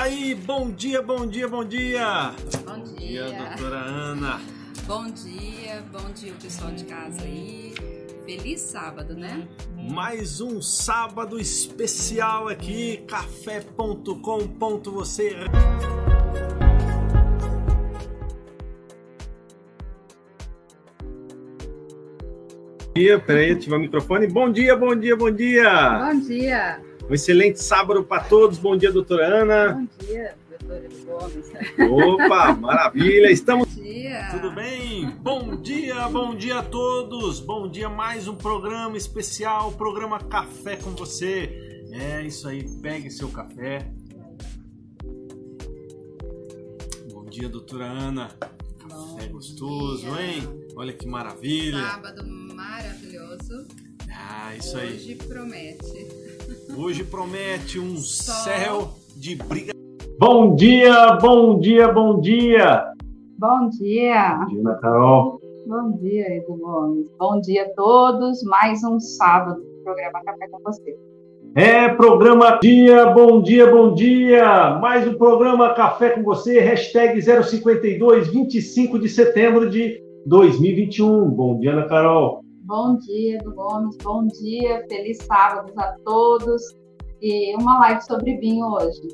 tá aí? Bom dia, bom dia, bom dia! Bom Bom dia. dia, doutora Ana. Bom dia, bom dia o pessoal de casa aí. Feliz sábado, né? Mais um sábado especial aqui, café.com. Você Bom dia, peraí, ativar o microfone. Bom dia, bom dia, bom dia! Bom dia. Um excelente sábado para todos. Bom dia, doutora Ana. Bom dia, doutora Gomes. Opa, maravilha! Estamos Bom dia. Tudo bem? Bom dia, bom dia a todos. Bom dia, mais um programa especial, programa Café com você. É isso aí, pegue seu café. Bom dia, doutora Ana. Bom É gostoso, dia. hein? Olha que maravilha. Sábado maravilhoso. Ah, isso aí. Hoje promete. Hoje promete um céu de briga. Bom dia, bom dia, bom dia. Bom dia, Bom dia, Ana Carol. bom dia, Edu Gomes. Bom dia a todos. Mais um sábado do programa Café com você. É programa dia, bom dia, bom dia. Mais um programa Café com você, hashtag 052, 25 de setembro de 2021. Bom dia, Ana Carol. Bom dia, Edu Gomes. Bom dia, feliz sábado a todos. E uma live sobre vinho hoje.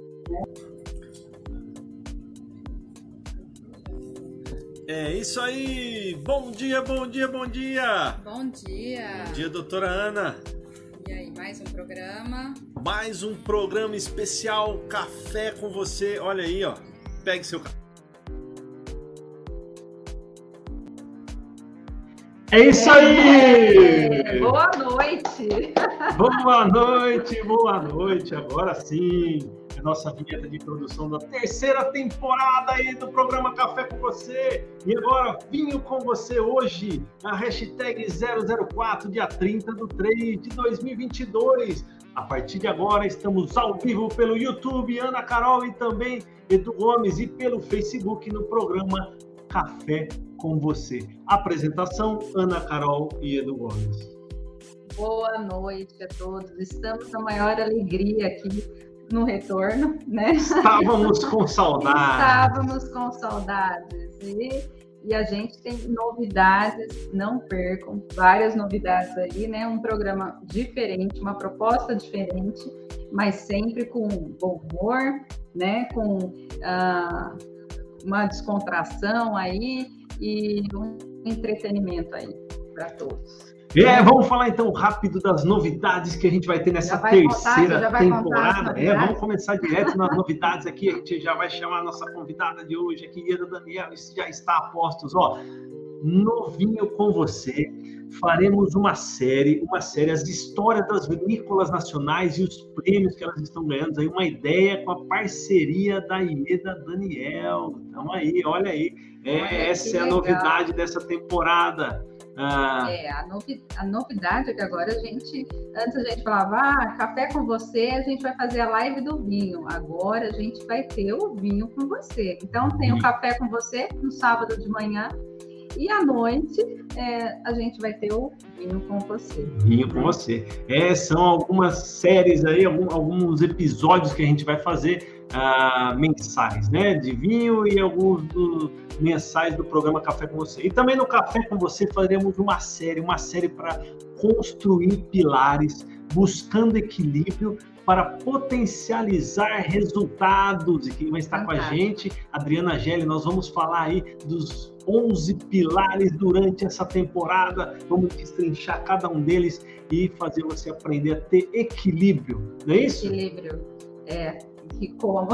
É isso aí. Bom dia, bom dia, bom dia. Bom dia. Bom dia, doutora Ana. E aí, mais um programa. Mais um programa especial Café com você. Olha aí, ó. Pegue seu café. É isso aí! Boa noite! Boa noite, boa noite. Agora sim, a nossa vinheta de produção da terceira temporada aí do programa Café com você. E agora, vinho com você hoje, a hashtag 004, dia 30 do 3 de 2022. A partir de agora, estamos ao vivo pelo YouTube, Ana Carol e também Edu Gomes, e pelo Facebook no programa Café com você. Apresentação: Ana Carol e Edu Gomes. Boa noite a todos. Estamos na maior alegria aqui no retorno, né? Estávamos com saudade. Estávamos com saudades. E, e a gente tem novidades, não percam, várias novidades aí, né? Um programa diferente, uma proposta diferente, mas sempre com bom humor, né? Com ah, uma descontração aí e um entretenimento aí para todos. É, vamos falar então rápido das novidades que a gente vai ter nessa vai terceira contar temporada. É, vamos começar direto nas novidades aqui. A gente já vai chamar a nossa convidada de hoje aqui, Ana Daniel, isso já está a postos. Ó, novinho com você. Faremos uma série, uma série, as histórias das vinícolas nacionais e os prêmios que elas estão ganhando. Aí uma ideia com a parceria da Ieda Daniel. Então aí, olha aí, é, Olha essa é a legal. novidade dessa temporada. Ah, É, a, novi- a novidade é que agora a gente, antes a gente falava, ah, café com você, a gente vai fazer a live do vinho. Agora a gente vai ter o vinho com você. Então tem o café com você no sábado de manhã e à noite é, a gente vai ter o vinho com você. Vinho com você. É, são algumas séries aí, algum- alguns episódios que a gente vai fazer ah, mensais, né? De vinho e alguns do- mensais do programa Café com Você. E também no Café com Você faremos uma série, uma série para construir pilares, buscando equilíbrio para potencializar resultados. E quem vai estar com a Fantástico. gente, Adriana Gelli, nós vamos falar aí dos 11 pilares durante essa temporada. Vamos destrinchar cada um deles e fazer você aprender a ter equilíbrio, não é isso? Equilíbrio. É, que como.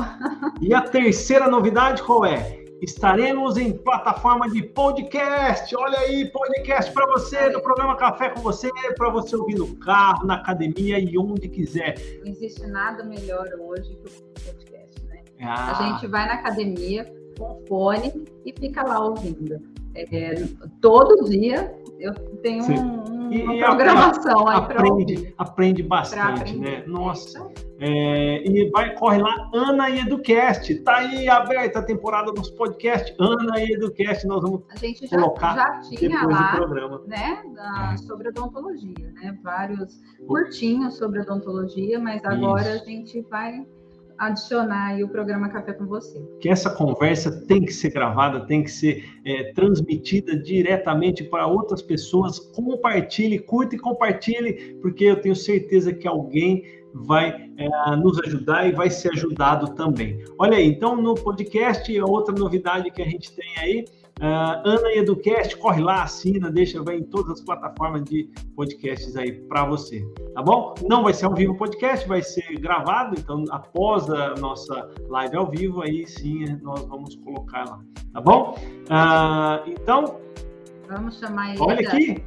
E a terceira novidade qual é? Estaremos em plataforma de podcast. Olha aí, podcast para você, do programa Café com você, para você ouvir no carro, na academia e onde quiser. Não existe nada melhor hoje que o podcast, né? Ah, A gente vai na academia com fone e fica lá ouvindo. É, todo dia eu tenho um- uma programação aí para aprende, ouvir. aprende bastante, né? Nossa. É, e vai, corre lá, Ana e Educast. Tá aí aberta a temporada dos podcasts. Ana e Educast, nós vamos A gente já, colocar já tinha depois do lá, programa. né, da- sobre odontologia, né? Vários curtinhos sobre odontologia, mas agora a gente vai adicionar o programa Café com você. Que essa conversa tem que ser gravada, tem que ser é, transmitida diretamente para outras pessoas. Compartilhe, curta e compartilhe, porque eu tenho certeza que alguém vai é, nos ajudar e vai ser ajudado também. Olha aí, então no podcast, outra novidade que a gente tem aí Uh, Ana Educast, corre lá, assina, deixa, vai em todas as plataformas de podcasts aí para você, tá bom? Não vai ser ao vivo o podcast, vai ser gravado, então após a nossa live ao vivo, aí sim nós vamos colocar lá, tá bom? Uh, então. Vamos chamar ele. Olha aqui,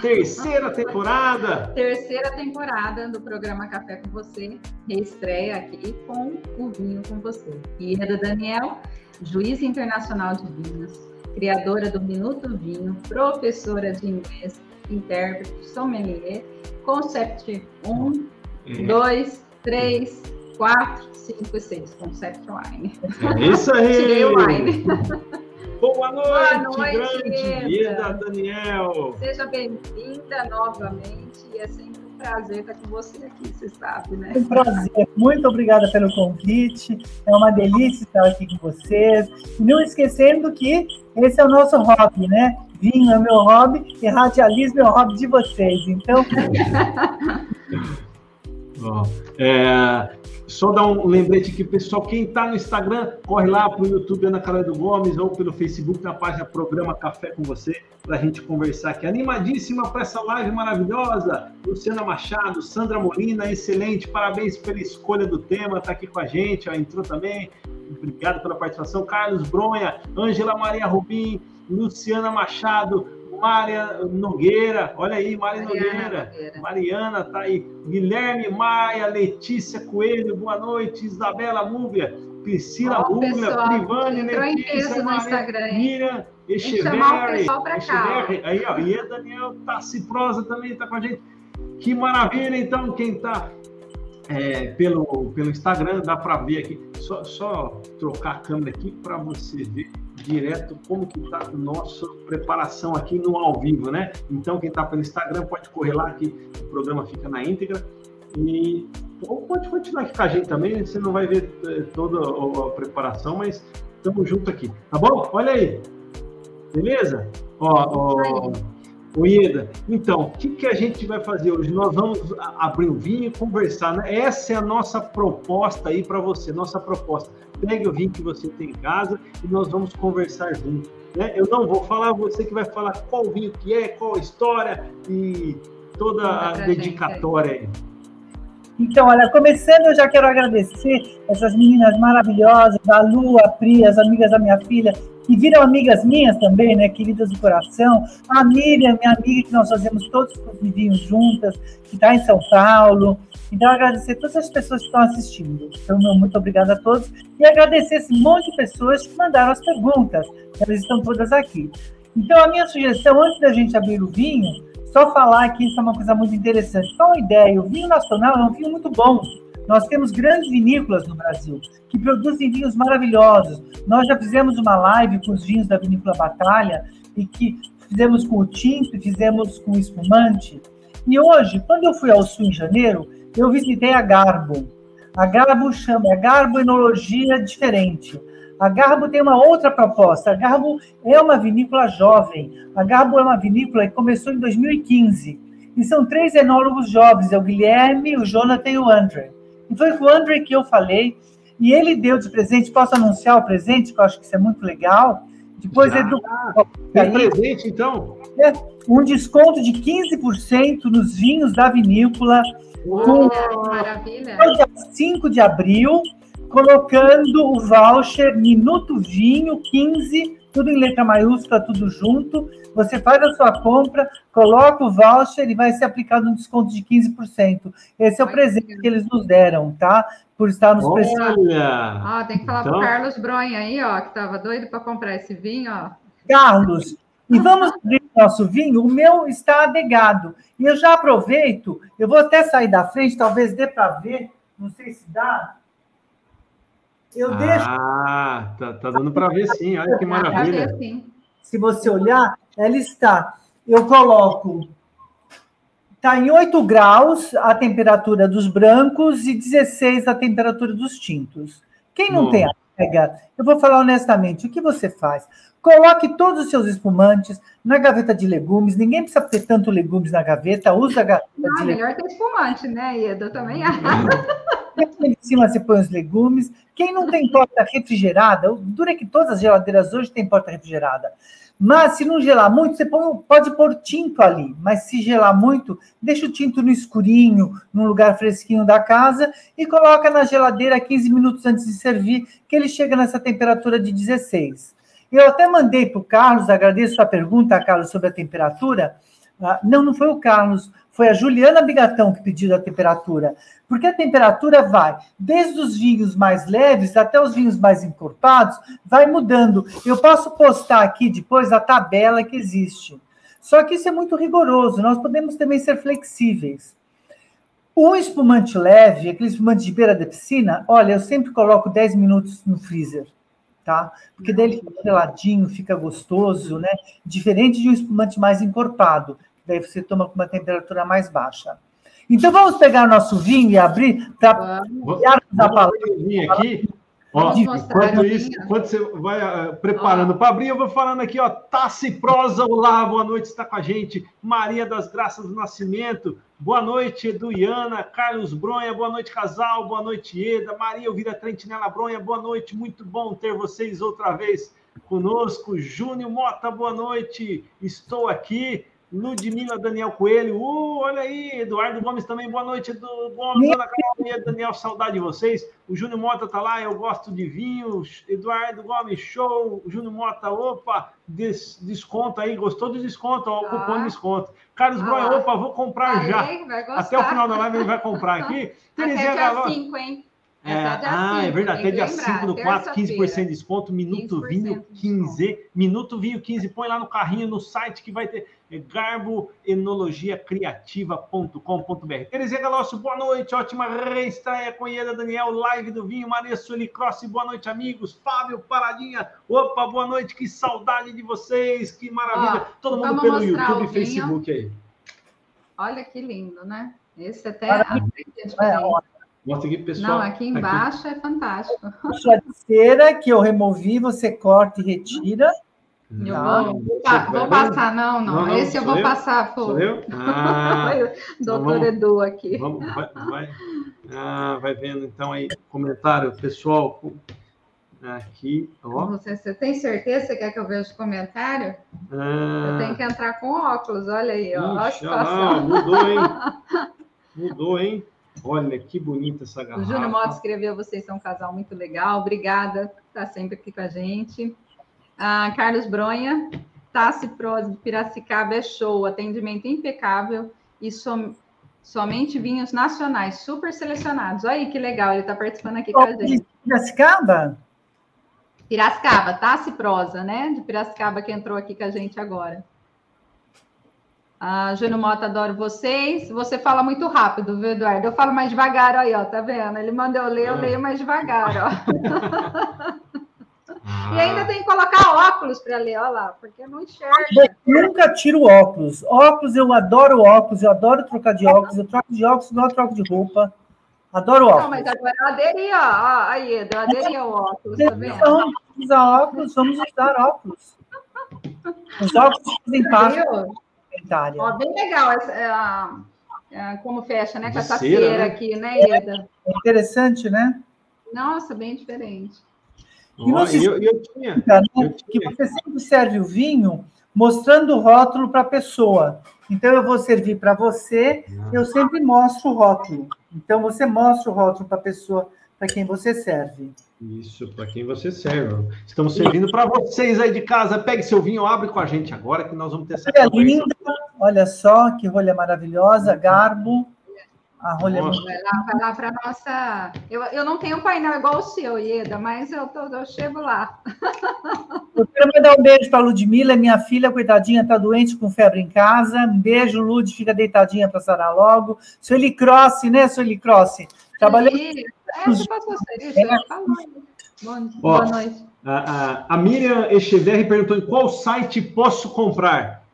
Terceira temporada! Terceira temporada do programa Café com Você, reestreia aqui com o vinho com você. E é da Daniel, juiz internacional de vinhos, criadora do Minuto Vinho, professora de inglês, intérprete, sommelier, Concept 1, 2, 3, 4, 5 e 6. Concept Wine. É isso aí! Tirei o wine. Boa noite, Boa noite grande Ida Daniel. Seja bem-vinda novamente e é sempre prazer estar com você aqui, você sabe, né? É um prazer. Muito obrigada pelo convite. É uma delícia estar aqui com vocês. E não esquecendo que esse é o nosso hobby, né? Vinho é meu hobby e radialismo é o hobby de vocês. Então. Bom, é, só dar um lembrete aqui, pessoal. Quem está no Instagram, corre lá para o YouTube Ana Carolina Gomes ou pelo Facebook na página Programa Café com você para a gente conversar aqui. Animadíssima para essa live maravilhosa. Luciana Machado, Sandra Molina, excelente. Parabéns pela escolha do tema. Está aqui com a gente, ó, entrou também. Obrigado pela participação. Carlos Bronha, Ângela Maria Rubim, Luciana Machado, Maria Nogueira, olha aí, Maria Nogueira. Nogueira. Mariana tá aí. Guilherme Maia, Letícia Coelho, boa noite. Isabela Múbia, Priscila oh, Múbia, Privane, Letícia, Maria, Miriam, Echeverri. Aí, ó, e a Daniel Taciprosa também tá com a gente. Que maravilha, então, quem tá é, pelo, pelo Instagram, dá para ver aqui. Só, só trocar a câmera aqui para você ver direto como que está a nossa preparação aqui no ao vivo, né? Então, quem está pelo Instagram pode correr lá que o programa fica na íntegra. E ou pode continuar aqui com a gente também, você não vai ver é, toda a preparação, mas estamos junto aqui, tá bom? Olha aí, beleza? Ó, ó, o Ieda, então, o que, que a gente vai fazer hoje? Nós vamos abrir o vinho e conversar, né? Essa é a nossa proposta aí para você, nossa proposta. Pegue o vinho que você tem em casa e nós vamos conversar junto. Né? Eu não vou falar, você que vai falar qual vinho que é, qual a história e toda a dedicatória aí. Então, olha, começando, eu já quero agradecer essas meninas maravilhosas, a Lu, a Pri, as amigas da minha filha, que viram amigas minhas também, né, queridas do coração. A Miriam, minha amiga, que nós fazemos todos os vivinhos juntas, que está em São Paulo. Então, agradecer todas as pessoas que estão assistindo. Então, muito obrigada a todos. E agradecer esse monte de pessoas que mandaram as perguntas. Elas estão todas aqui. Então, a minha sugestão, antes da gente abrir o vinho, só falar que isso é uma coisa muito interessante. Só uma ideia, o vinho nacional é um vinho muito bom. Nós temos grandes vinícolas no Brasil que produzem vinhos maravilhosos. Nós já fizemos uma live com os vinhos da Vinícola Batalha e que fizemos com o tinto fizemos com o espumante. E hoje, quando eu fui ao Sul em janeiro, eu visitei a Garbo. A Garbo chama, a Garbo Enologia Diferente. A Garbo tem uma outra proposta. A Garbo é uma vinícola jovem. A Garbo é uma vinícola que começou em 2015. E são três enólogos jovens, é o Guilherme, o Jonathan e o André. E foi com o André que eu falei, e ele deu de presente, posso anunciar o presente, que eu acho que isso é muito legal. Depois é do. Tem presente, então? É, um desconto de 15% nos vinhos da vinícola. Uou, com, maravilha! Dia 5 de abril, colocando o voucher Minuto Vinho 15 tudo em letra maiúscula, tudo junto. Você faz a sua compra, coloca o voucher e vai ser aplicado um desconto de 15%. Esse é o presente que eles nos deram, tá? Por estar nos prestando. Ó, tem que falar então... pro Carlos Bronha aí, ó, que estava doido para comprar esse vinho, ó. Carlos, e vamos abrir o nosso vinho. O meu está adegado. E eu já aproveito, eu vou até sair da frente, talvez dê para ver, não sei se dá. Eu ah, deixo. Ah, tá, tá dando para ver sim. Olha que maravilha. Se você olhar, ela está. Eu coloco Está em 8 graus a temperatura dos brancos e 16 a temperatura dos tintos. Quem não Bom. tem adega, eu vou falar honestamente, o que você faz? Coloque todos os seus espumantes na gaveta de legumes. Ninguém precisa ter tanto legumes na gaveta. Usa a gaveta Ah, de legumes. melhor que espumante, né, Ieda? Eu também acho. Aqui em cima você põe os legumes. Quem não tem porta refrigerada, o duro é que todas as geladeiras hoje têm porta refrigerada. Mas se não gelar muito, você pode pôr tinto ali. Mas se gelar muito, deixa o tinto no escurinho, num lugar fresquinho da casa, e coloca na geladeira 15 minutos antes de servir, que ele chega nessa temperatura de 16. Eu até mandei para o Carlos, agradeço a pergunta, Carlos, sobre a temperatura. Ah, não, não foi o Carlos, foi a Juliana Bigatão que pediu a temperatura. Porque a temperatura vai desde os vinhos mais leves até os vinhos mais encorpados, vai mudando. Eu posso postar aqui depois a tabela que existe. Só que isso é muito rigoroso, nós podemos também ser flexíveis. Um espumante leve, aquele espumante de beira da piscina, olha, eu sempre coloco 10 minutos no freezer, tá? Porque daí ele fica geladinho, fica gostoso, né? Diferente de um espumante mais encorpado, daí você toma com uma temperatura mais baixa. Então vamos pegar nosso vinho e abrir para a palavra. aqui. Ó, enquanto isso, enquanto você vai ah, preparando para abrir, eu vou falando aqui, ó. Tassi Prosa, olá, boa noite, está com a gente. Maria das Graças do Nascimento, boa noite, Edu Iana, Carlos Bronha, boa noite, casal, boa noite, Eda, Maria Elvira Trentinela Bronha, boa noite, muito bom ter vocês outra vez conosco. Júnior Mota, boa noite, estou aqui. Ludmila Daniel Coelho, uh, olha aí, Eduardo Gomes também, boa noite, Edu Gomes, Ana Carolina, Daniel, saudade de vocês. O Júnior Mota tá lá, eu gosto de vinho. Eduardo Gomes, show. O Júnior Mota, opa, des, desconto aí, gostou do desconto, ó, o Ah. cupom de desconto. Carlos Ah Bronha, lá. opa, vou comprar já. Até o final da live ele vai comprar aqui. Terezinha Galo- 5, hein? é, dia ah, é 5, verdade. Até dia que lembrar, 5 do 4, 15% de desconto. Minuto 15% Vinho de 15. Minuto Vinho 15. Põe lá no carrinho, no site que vai ter é, garboenologiacriativa.com.br. Terezinha Galócio, boa noite. Ótima reestreia com Ieda Daniel, live do vinho. Maria Sueli Cross, boa noite, amigos. Fábio Paradinha, opa, boa noite. Que saudade de vocês. Que maravilha. Ó, Todo mundo pelo YouTube e. Facebook aí. Olha que lindo, né? Esse até é Mostra aqui, pessoal. Não, aqui embaixo é fantástico. puxa de cera que eu removi, você corta e retira. Eu Tá. vou, vou passar, não, não. Não, não, Esse eu vou eu? passar, Sou eu? Ah, Doutor vamos- Edu aqui. Vamos, vai, vai, ah, vai vendo então aí, comentário, pessoal. Aqui, ó. Você, você tem certeza que quer que eu veja o comentário? Eu Ah, tenho que entrar com óculos, olha aí, ó. Ixi, situação. mudou, hein? Mudou, hein? Olha que bonita essa O garrafa. Júnior Mota escreveu: vocês são um casal muito legal. Obrigada por estar sempre aqui com a gente. Ah, Carlos Bronha, Tassi Pros de Piracicaba é show, atendimento impecável e som- somente vinhos nacionais, super selecionados. Olha aí que legal, ele está participando aqui com a gente. Piracicaba? Piracicaba, Tassi Prosa, né? De Piracicaba que entrou aqui com a gente agora. Ah, Júnior Mota, adoro vocês. Você fala muito rápido, viu, Eduardo? Eu falo mais devagar, aí, ó, tá vendo? Ele manda eu ler, eu Ah. leio mais devagar, ó. Ah, E ainda tem que colocar óculos para ler, olha lá, porque não enxerga. Eu nunca tiro óculos. Óculos, eu adoro óculos, eu adoro trocar de óculos, eu troco de óculos eu troco de roupa. Adoro Não, óculos. mas agora eu aderi, ó. ó aí, Edu, eu aderi ao óculos, tá vendo? Então, usar óculos, vamos usar óculos. Os óculos fazem parte da. Ó, bem legal essa, é, a- é, como fecha, né? Com essa cera, cera né? aqui, né, Eda? É interessante, né? Nossa, bem diferente. E não se eu, eu tinha. Cara, Eu que tinha. você sempre serve o vinho mostrando o rótulo para a pessoa. Então, eu vou servir para você, eu sempre mostro o rótulo. Então, você mostra o rótulo para a pessoa para quem você serve. Isso, para quem você serve. Estamos servindo para vocês aí de casa. Pegue seu vinho, abre com a gente agora que nós vamos ter essa Olha linda, olha só que rolha maravilhosa, garbo. A rolha é Nossa. Vai lá, vai lá para nossa. Eu, eu não tenho um painel igual o seu, Ieda, mas eu, tô, eu chego lá. Eu quero mandar um beijo para a Ludmilla, minha filha, coitadinha, está doente com febre em casa. Um beijo, Lud, fica deitadinha para sarar logo. Sueli Cross, né, Sueli Cross? Trabalhei E- É, você passou. Bom, Ó. boa noite. A, a, a Miriam Echeverri perguntou em qual site posso comprar?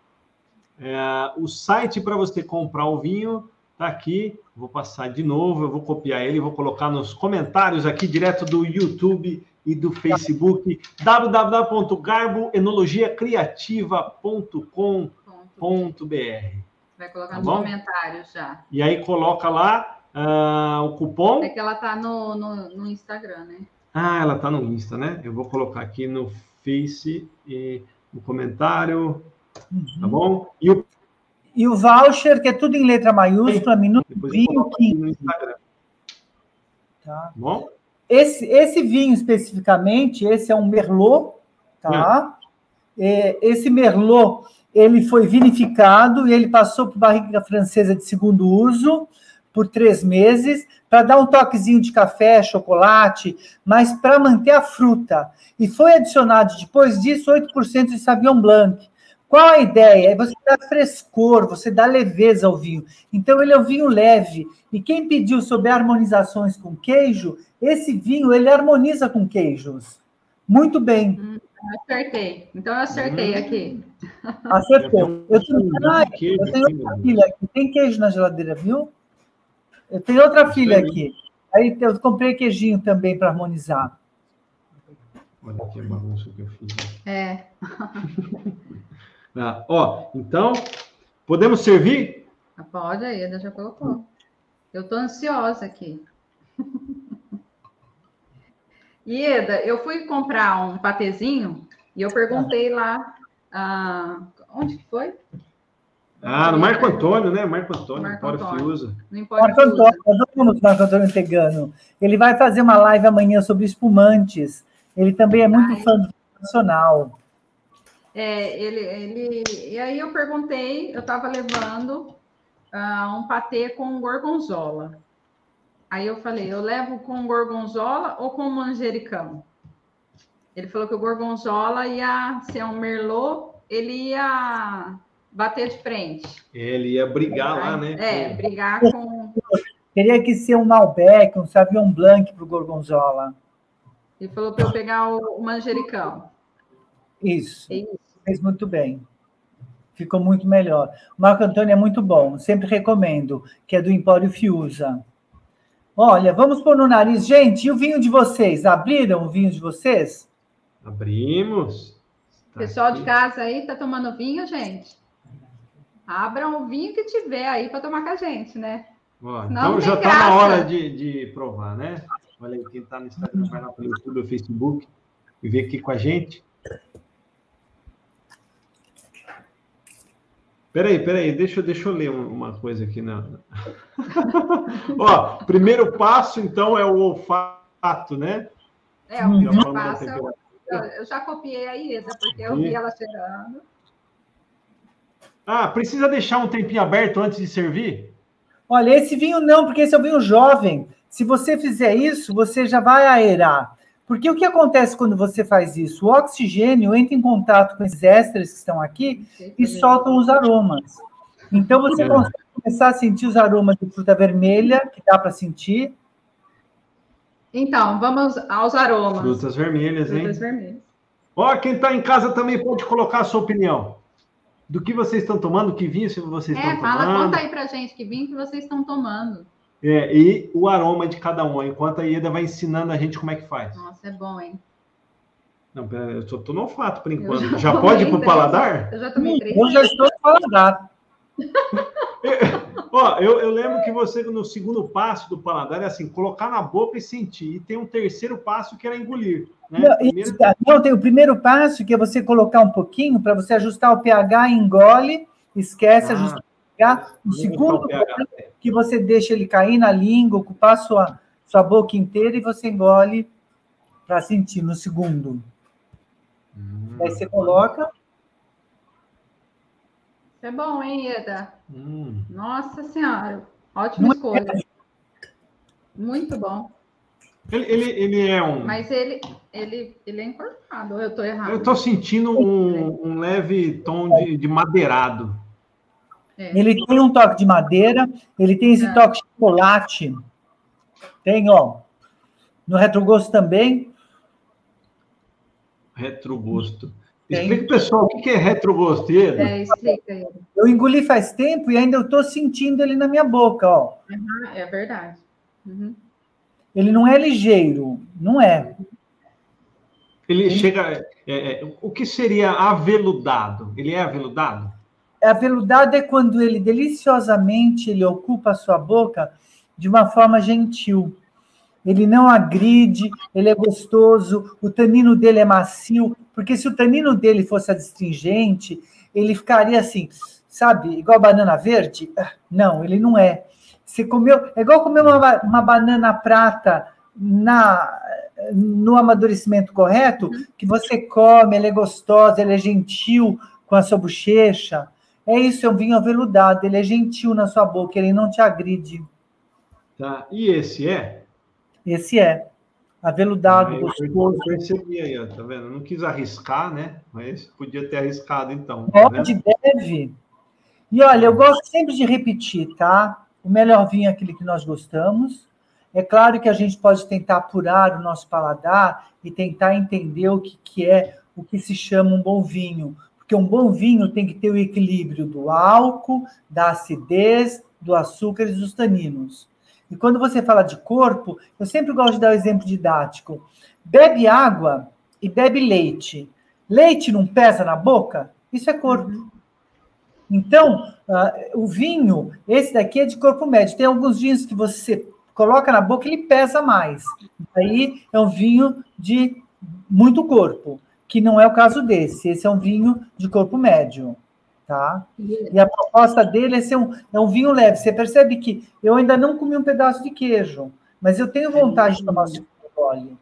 É, o site para você comprar o vinho está aqui. Vou passar de novo, eu vou copiar ele, vou colocar nos comentários aqui direto do YouTube e do Facebook, www.garboenologiacriativa.com.br. Vai colocar tá nos bom? comentários já. E aí coloca lá uh, o cupom. É que ela tá no, no, no, Instagram, né? Ah, ela tá no Insta, né? Eu vou colocar aqui no Face e no comentário. Uhum. Tá bom? E o... e o voucher, que é tudo em letra maiúscula, minuto vinho, no Instagram. Tá. Bom? Esse, esse vinho especificamente, esse é um Merlot, tá? É. É, esse Merlot ele foi vinificado e ele passou por barriga francesa de segundo uso por três meses para dar um toquezinho de café, chocolate, mas para manter a fruta. E foi adicionado depois disso 8% de Sauvignon Blanc. Qual a ideia? É você dar frescor, você dá leveza ao vinho. Então ele é um vinho leve. E quem pediu sobre harmonizações com queijo, esse vinho ele harmoniza com queijos. Muito bem. Hum. Acertei. Então eu acertei hum. aqui. Acertou. Eu tenho, ah, eu tenho outra filha aqui. Tem queijo na geladeira, viu? Eu tenho outra filha aqui. Aí eu comprei queijinho também para harmonizar. Olha que bagunça que eu fiz. É. ah, ó, então, podemos servir? Pode aí, já colocou. Eu estou ansiosa aqui. Ieda, eu fui comprar um patezinho e eu perguntei lá, ah, onde que foi? Ah, no Marco Antônio, né? Marco Antônio, Marco Antônio. Fiusa. Marco Antônio, nós vamos Marco Antônio Tegano. Ele vai fazer uma live amanhã sobre espumantes. Ele também é muito Ai. fã do nacional. É, ele, ele, e aí eu perguntei, eu estava levando uh, um patê com gorgonzola. Aí eu falei, eu levo com gorgonzola ou com manjericão? Ele falou que o gorgonzola ia ser um merlot, ele ia bater de frente. Ele ia brigar lá, né? É, brigar com. Teria que ser um Malbec, um Savion Blanc para o gorgonzola. Ele falou para eu pegar o, manjericão. Isso. Isso. Fez muito bem. Ficou muito melhor. O Marco Antônio é muito bom, sempre recomendo, que é do Empório Fiusa. Olha, vamos pôr no nariz. Gente, e o vinho de vocês? Abriram o vinho de vocês? Abrimos. Tá Pessoal aqui. de casa aí, tá tomando vinho, gente? Abram o vinho que tiver aí para tomar com a gente, né? Ó, então já está na hora de, de provar, né? Olha aí, quem está no Instagram vai lá pelo YouTube ou Facebook e vê aqui com a gente. Peraí, peraí, deixa, deixa eu ler uma coisa aqui. Na... Ó, primeiro passo, então, é o olfato, né? É, o primeiro passo. É eu já copiei a Ieda, porque eu vi ela cheirando. Ah, precisa deixar um tempinho aberto antes de servir? Olha, esse vinho não, porque esse é um vinho jovem. Se você fizer isso, você já vai aerar. Porque o que acontece quando você faz isso? O oxigênio entra em contato com esses ésteres que estão aqui e soltam os aromas. Então você é. consegue começar a sentir os aromas de fruta vermelha, que dá para sentir. Então, vamos aos aromas. Frutas vermelhas, hein? Frutas vermelhas. Ó, quem está em casa também pode colocar a sua opinião. Do que vocês estão tomando, que vinho vocês é, estão fala, tomando. É, fala, conta aí pra gente que vinho que vocês estão tomando. É, e o aroma de cada um, enquanto a Ieda vai ensinando a gente como é que faz. Nossa, é bom, hein? Não, eu só tô no olfato por enquanto. Já, já pode ir pro paladar? Eu já tomei três. Eu já estou no paladar. Ó, eu, eu, lembro que você, no segundo passo do paladar, é assim, colocar na boca e sentir. E tem um terceiro passo que era engolir. Né? Não, primeiro... não, tem o primeiro passo, que é você colocar um pouquinho para você ajustar o pH, engole, esquece, ah, ajusta o pH. O segundo que você deixa ele cair na língua, ocupar sua, sua boca inteira e você engole para sentir no segundo. Hum. Aí você coloca. É bom, hein, Eda? Hum. Nossa Senhora, ótima Muito escolha. É. Muito bom. Ele, ele, ele, é um. Mas ele, ele, ele é encorpado, ou eu estou errado? Eu estou sentindo um, um, leve tom de, de madeirado. É. Ele tem um toque de madeira, ele tem esse é. toque de chocolate. Tem, ó. No retrogosto também. Retrogosto. Explica, pessoal, o que é retrogosto? É, explica ele. Eu engoli faz tempo e ainda eu estou sentindo ele na minha boca, ó. Uhum, é verdade. Uhum. Ele não é ligeiro, não é. Ele chega. É, é, o que seria aveludado? Ele é aveludado? Aveludado é quando ele deliciosamente ele ocupa a sua boca de uma forma gentil. Ele não agride, ele é gostoso, o tanino dele é macio, porque se o tanino dele fosse adstringente, ele ficaria assim, sabe, igual banana verde? Não, ele não é. Você comeu, é igual comer uma, uma banana prata na no amadurecimento correto, que você come, ela é gostosa, ela é gentil com a sua bochecha. É isso, é um vinho aveludado, ele é gentil na sua boca, ele não te agride. Tá. E esse é? Esse é. Aveludado, ah, gostoso. Eu percebi aí, ó, tá vendo? não quis arriscar, né? Mas podia ter arriscado, então. Tá Pode, deve. E olha, eu gosto sempre de repetir, tá? O melhor vinho é aquele que nós gostamos. É claro que a gente pode tentar apurar o nosso paladar e tentar entender o que, que é o que se chama um bom vinho. Porque um bom vinho tem que ter o equilíbrio do álcool, da acidez, do açúcar e dos taninos. E quando você fala de corpo, eu sempre gosto de dar o um exemplo didático. Bebe água e bebe leite. Leite não pesa na boca? Isso é corpo. Uhum. Então, uh, o vinho, esse daqui é de corpo médio. Tem alguns vinhos que você coloca na boca, ele pesa mais. Aí é um vinho de muito corpo, que não é o caso desse. Esse é um vinho de corpo médio tá? E a proposta dele é ser um, é um vinho leve. Você percebe que eu ainda não comi um pedaço de queijo, mas eu tenho vontade de tomar o segundo gole.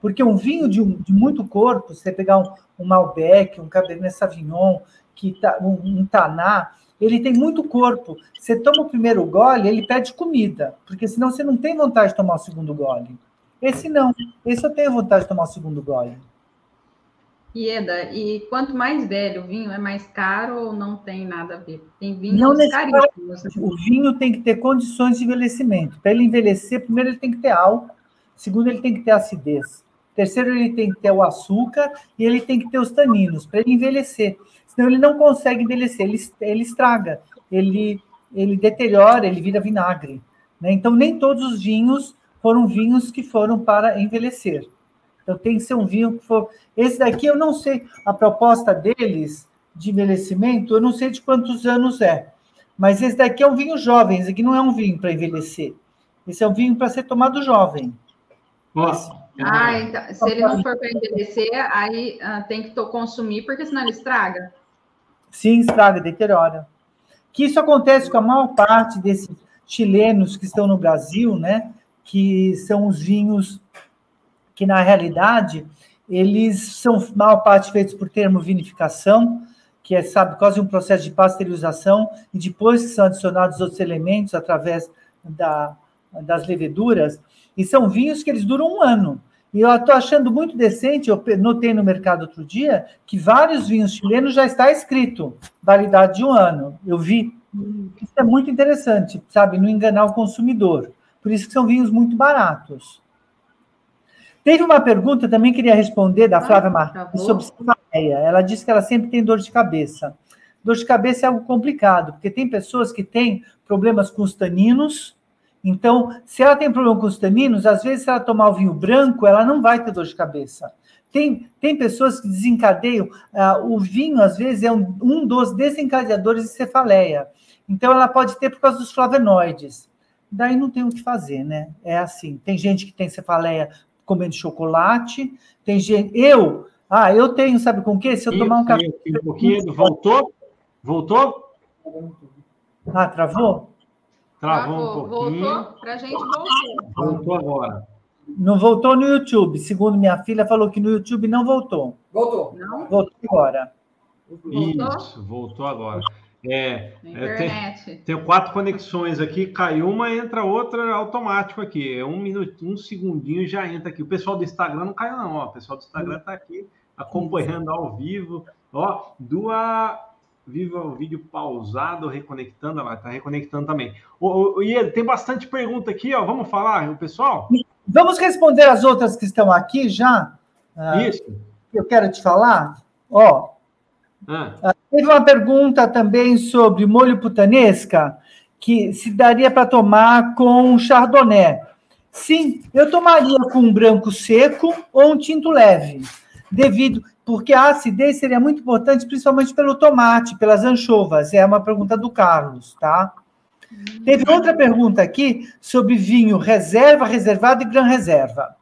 Porque um vinho de, de muito corpo, você pegar um, um Malbec, um Cabernet Sauvignon, que tá, um, um Taná, ele tem muito corpo. Você toma o primeiro gole, ele pede comida, porque senão você não tem vontade de tomar o segundo gole. Esse não. Esse eu tenho vontade de tomar o segundo gole. Ieda, e quanto mais velho o vinho, é mais caro ou não tem nada a ver? Tem vinhos caríssimos. O vinho tem que ter condições de envelhecimento. Para ele envelhecer, primeiro ele tem que ter álcool, segundo ele tem que ter acidez, terceiro ele tem que ter o açúcar e ele tem que ter os taninos para ele envelhecer. Senão ele não consegue envelhecer, ele, ele estraga, ele, ele deteriora, ele vira vinagre. Né? Então nem todos os vinhos foram vinhos que foram para envelhecer. Então tem que ser um vinho que for. Esse daqui eu não sei, a proposta deles de envelhecimento, eu não sei de quantos anos é. Mas esse daqui é um vinho jovem, esse aqui não é um vinho para envelhecer. Esse é um vinho para ser tomado jovem. Nossa. Ah, então, se ele não for para envelhecer, aí ah, tem que consumir, porque senão ele estraga. Sim, estraga, deteriora. Que isso acontece com a maior parte desses chilenos que estão no Brasil, né? Que são os vinhos que na realidade eles são, maior parte, feitos por termovinificação, que é, sabe, quase um processo de pasteurização, e depois que são adicionados outros elementos através da, das leveduras, e são vinhos que eles duram um ano. E eu estou achando muito decente, eu notei no mercado outro dia, que vários vinhos chilenos já está escrito validade de um ano. Eu vi. Isso é muito interessante, sabe, não enganar o consumidor. Por isso que são vinhos muito baratos. Teve uma pergunta também queria responder da ah, Flávia Martins sobre cefaleia. Ela disse que ela sempre tem dor de cabeça. Dor de cabeça é algo complicado, porque tem pessoas que têm problemas com os taninos. Então, se ela tem problema com os taninos, às vezes, se ela tomar o vinho branco, ela não vai ter dor de cabeça. Tem, tem pessoas que desencadeiam. Uh, o vinho, às vezes, é um, um dos desencadeadores de cefaleia. Então, ela pode ter por causa dos flavonoides. Daí não tem o que fazer, né? É assim. Tem gente que tem cefaleia comendo chocolate. Tem gente. Eu, ah, eu tenho, sabe com o quê? Se eu tomar um café. Um pouquinho, voltou? Voltou? Ah, travou? Travou um pouquinho. Voltou? Pra gente voltou. Voltou agora. Não voltou no YouTube. Segundo minha filha, falou que no YouTube não voltou. Voltou. Não? Voltou agora. Isso, voltou agora. É, é tem, tem, quatro conexões aqui, cai uma, entra outra automático aqui. É um minuto, um segundinho já entra aqui. O pessoal do Instagram não caiu, não. Ó. O pessoal do Instagram está aqui acompanhando ao vivo. Ó, do Viva o vídeo pausado, reconectando, ela está reconectando também. O, o, tem bastante pergunta aqui, ó. Vamos falar, o pessoal? Vamos responder as outras que estão aqui já. Ah, Isso. Eu quero te falar. Ó, ah. Teve uma pergunta também sobre molho putanesca, que se daria para tomar com chardonnay. Sim, eu tomaria com um branco seco ou um tinto leve, devido porque a acidez seria muito importante, principalmente pelo tomate, pelas anchovas. É uma pergunta do Carlos, tá? Teve outra pergunta aqui sobre vinho reserva, reservado e gran reserva.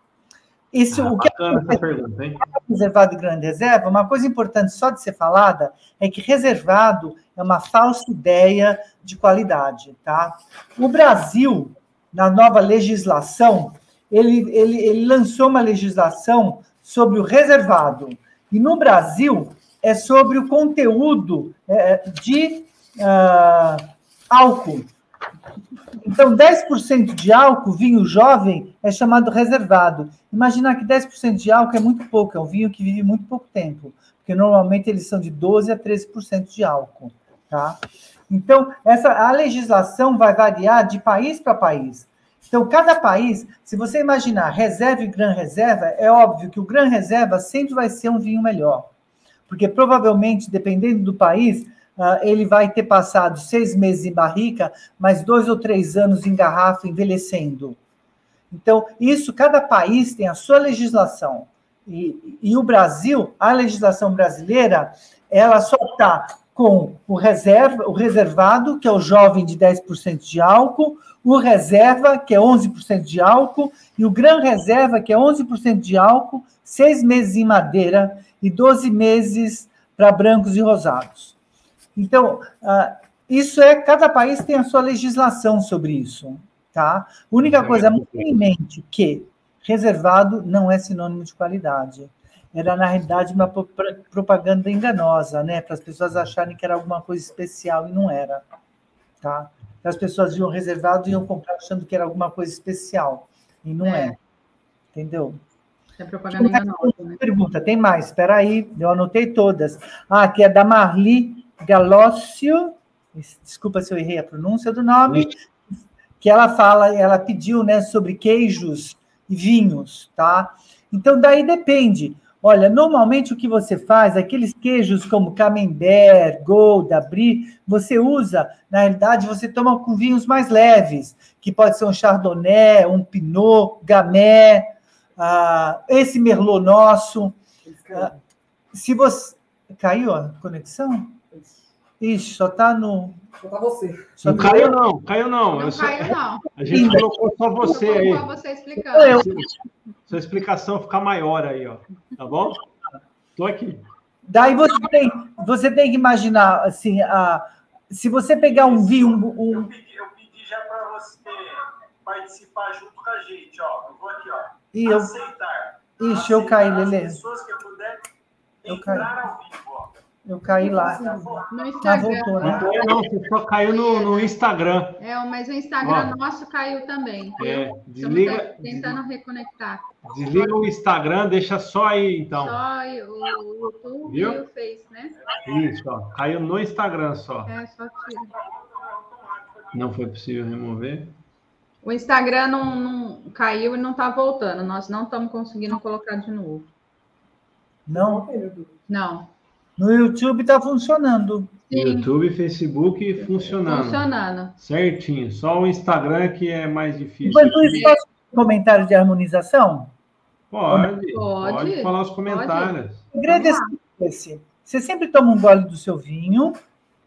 Isso, ah, o que é pergunta, hein? reservado e grande reserva, uma coisa importante só de ser falada é que reservado é uma falsa ideia de qualidade, tá? O Brasil, na nova legislação, ele, ele, ele lançou uma legislação sobre o reservado. E no Brasil é sobre o conteúdo é, de uh, álcool. Então, 10% de álcool, vinho jovem, é chamado reservado. Imaginar que 10% de álcool é muito pouco, é um vinho que vive muito pouco tempo, porque normalmente eles são de 12% a 13% de álcool. Tá? Então, essa, a legislação vai variar de país para país. Então, cada país, se você imaginar reserva e gran reserva, é óbvio que o gran reserva sempre vai ser um vinho melhor. Porque provavelmente, dependendo do país, ele vai ter passado seis meses em barrica, mais dois ou três anos em garrafa, envelhecendo. Então, isso, cada país tem a sua legislação. E, e o Brasil, a legislação brasileira, ela só está com o, reserva, o reservado, que é o jovem de 10% de álcool, o reserva, que é 11% de álcool, e o gran reserva, que é 11% de álcool, seis meses em madeira e 12 meses para brancos e rosados. Então, uh, isso é, cada país tem a sua legislação sobre isso, tá? A única coisa, mantenha em mente que reservado não é sinônimo de qualidade. Era, na realidade, uma propaganda enganosa, né? Para as pessoas acharem que era alguma coisa especial e não era, tá? As pessoas iam reservado e iam comprar achando que era alguma coisa especial, e não é. é. Entendeu? É propaganda enganosa, né? Pergunta, tem mais, espera aí, eu anotei todas. Ah, que é da Marli Galócio, desculpa se eu errei a pronúncia do nome, que ela fala, ela pediu, né, sobre queijos e vinhos, tá? Então daí depende. Olha, normalmente o que você faz, aqueles queijos como Camembert, Gouda, Brie, você usa, na realidade, você toma com vinhos mais leves, que pode ser um Chardonnay, um Pinot, Gamay, ah, esse Merlot nosso. Ah, se você... Caiu a conexão? Ixi, só tá no. Só tá você. Só não tá... caiu, não, caiu não. Não só... caiu, não. A gente colocou só você aí. Só você explicando. Eu... Sua explicação ficar maior aí, ó. Tá bom? Tô aqui. Daí você tem, você tem que imaginar, assim, a, se você pegar um vinho. Um, Eu, pedi, eu pedi já para você participar junto com a gente, ó. Eu vou aqui, ó. E aceitar. Eu... Ixi, eu caí, Lelê. pessoas que puder eu caí. ao vivo, ó. Eu caí lá. No Instagram. Ah, voltou, né? Não, você só caiu no, no Instagram. É, mas o Instagram Ó, nosso caiu também. É, desliga. Tentando reconectar. Desliga o Instagram, deixa só aí, então. Só o YouTube Viu? e o Face, né? Isso, ó, caiu no Instagram só. É, só tira. Não foi possível remover. O Instagram não, não caiu e não está voltando. Nós não estamos conseguindo colocar de novo. Não? Não. No YouTube está funcionando. Sim. YouTube, Facebook funcionando. Funcionando. Certinho. Só o Instagram que é mais difícil. Enquanto isso, posso comentário de harmonização? Pode. Pode, pode falar os comentários. O segredo é esse. Você sempre toma um gole do seu vinho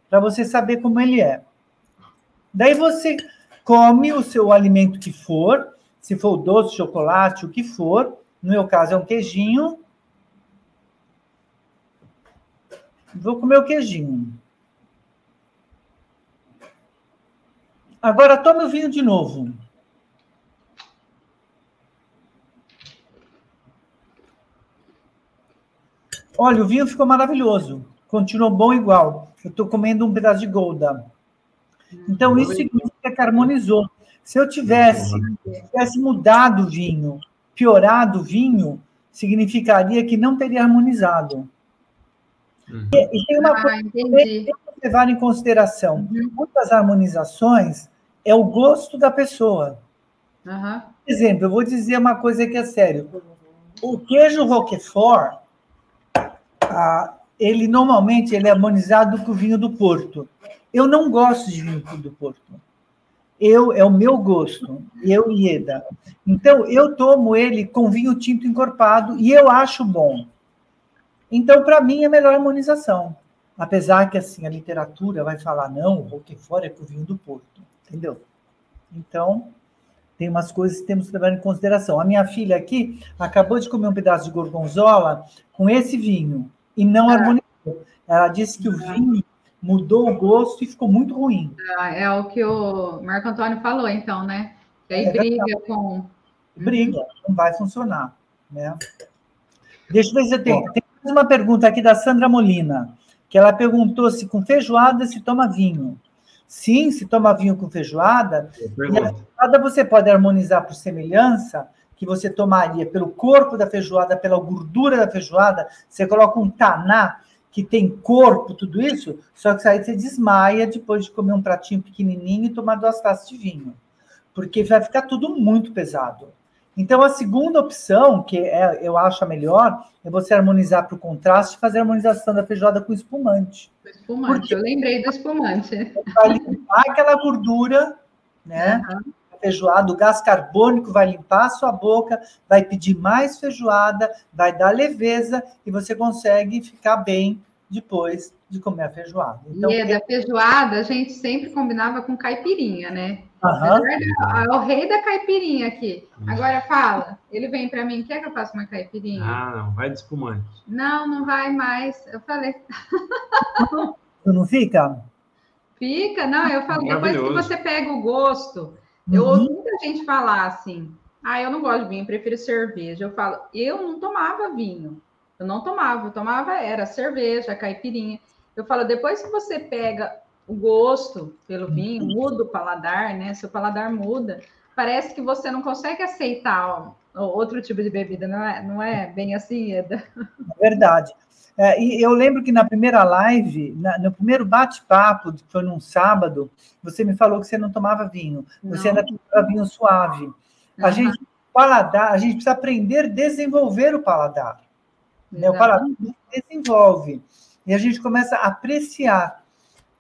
para você saber como ele é. Daí você come o seu alimento que for, se for doce, chocolate, o que for. No meu caso é um queijinho Vou comer o queijinho. Agora tome o vinho de novo. Olha, o vinho ficou maravilhoso. Continuou bom igual. Eu estou comendo um pedaço de golda. Então, isso significa que harmonizou. Se eu tivesse, tivesse mudado o vinho, piorado o vinho, significaria que não teria harmonizado. Uhum. E, e, tem uma ah, coisa que tem que levar em consideração. Uhum. Muitas harmonizações é o gosto da pessoa. Uhum. Por exemplo, eu vou dizer uma coisa que é sério. O queijo Roquefort, ah, ele normalmente ele é harmonizado com o vinho do Porto. Eu não gosto de vinho do Porto. Eu é o meu gosto, eu e Eda. Então eu tomo ele com vinho tinto encorpado e eu acho bom. Então para mim é a melhor harmonização. Apesar que assim a literatura vai falar não, o que fora é com o vinho do Porto, entendeu? Então tem umas coisas que temos que levar em consideração. A minha filha aqui acabou de comer um pedaço de gorgonzola com esse vinho e não ah. harmonizou. Ela disse que o vinho mudou o gosto e ficou muito ruim. Ah, é o que o Marco Antônio falou, então, né? Que aí é briga verdade. com. Briga, não vai funcionar. Né? Deixa eu ver se eu tenho. Tem uma pergunta aqui da Sandra Molina, que ela perguntou se com feijoada se toma vinho. Sim, se toma vinho com feijoada. E a feijoada você pode harmonizar por semelhança, que você tomaria pelo corpo da feijoada, pela gordura da feijoada. Você coloca um taná que tem corpo, tudo isso, só que aí você desmaia depois de comer um pratinho pequenininho e tomar duas taças de vinho. Porque vai ficar tudo muito pesado. Então, a segunda opção, que é, eu acho a melhor, é você harmonizar para o contraste e fazer a harmonização da feijoada com espumante. Espumante, Porque eu lembrei do espumante. Vai limpar aquela gordura, né? Uhum. Feijoada, o gás carbônico vai limpar a sua boca, vai pedir mais feijoada, vai dar leveza e você consegue ficar bem depois de comer a feijoada. Então, e é da feijoada, a gente sempre combinava com caipirinha, né? Uhum. É o rei da caipirinha aqui. Agora fala, ele vem para mim, quer que eu faça uma caipirinha? Ah, não, vai de espumante. Não, não vai mais. Eu falei. Tu não fica? Fica, não, eu falo, depois que você pega o gosto, eu ouço uhum. muita gente falar assim, ah, eu não gosto de vinho, prefiro cerveja. Eu falo, eu não tomava vinho. Eu não tomava, eu tomava era cerveja, caipirinha. Eu falo, depois que você pega o gosto pelo vinho, muda o paladar, né? Seu paladar muda. Parece que você não consegue aceitar ó, outro tipo de bebida, não é, não é bem assim, Eda? É verdade. É, e eu lembro que na primeira live, na, no primeiro bate-papo, que foi num sábado, você me falou que você não tomava vinho. Você não. ainda tomava vinho suave. Uhum. A gente, paladar, a gente precisa aprender a desenvolver o paladar. Né? O paladar desenvolve. E a gente começa a apreciar.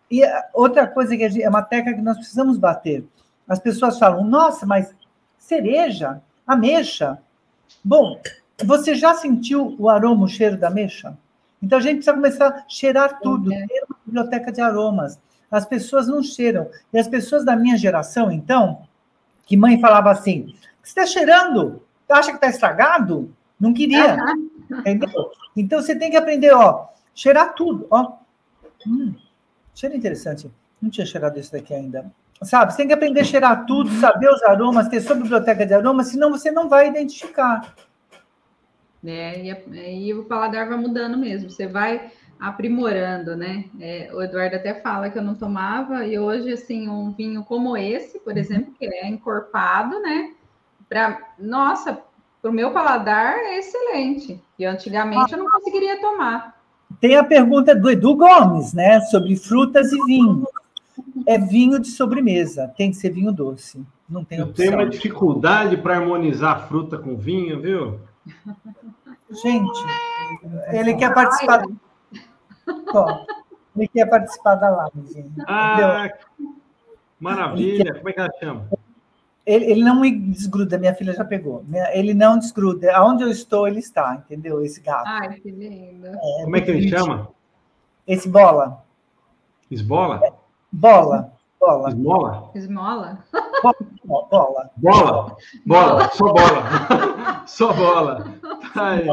E outra coisa que gente, é uma tecla que nós precisamos bater. As pessoas falam, nossa, mas cereja, ameixa. Bom, você já sentiu o aroma, o cheiro da ameixa? Então a gente precisa começar a cheirar tudo, é. ter uma biblioteca de aromas. As pessoas não cheiram. E as pessoas da minha geração, então, que mãe falava assim: você está cheirando? Acha que está estragado? Não queria. Entendeu? Então você tem que aprender, ó, cheirar tudo, ó. Hum, cheiro interessante. Não tinha cheirado isso daqui ainda. Sabe, você tem que aprender a cheirar tudo, saber os aromas, ter sua biblioteca de aromas, senão você não vai identificar. É, e, e o paladar vai mudando mesmo. Você vai aprimorando, né? É, o Eduardo até fala que eu não tomava, e hoje, assim, um vinho como esse, por uhum. exemplo, que é encorpado, né? Pra, nossa, para o meu paladar é excelente. E antigamente eu não conseguiria tomar. Tem a pergunta do Edu Gomes, né? Sobre frutas e vinho. É vinho de sobremesa, tem que ser vinho doce. Não tem Eu tenho uma dificuldade para harmonizar fruta com vinho, viu? Gente, ele quer participar. ele quer participar da live. Ah, maravilha. Como é que ela chama? Ele, ele, não me desgruda, minha filha já pegou. Ele não desgruda. Aonde eu estou, ele está, entendeu? Esse gato. Ai, que lindo. É, Como é que ele chama? Esse bola. Esbola? É, bola. Bola. Esmola? Esmola? Bola. Bola. Bola. Só bola. Só bola. Aí.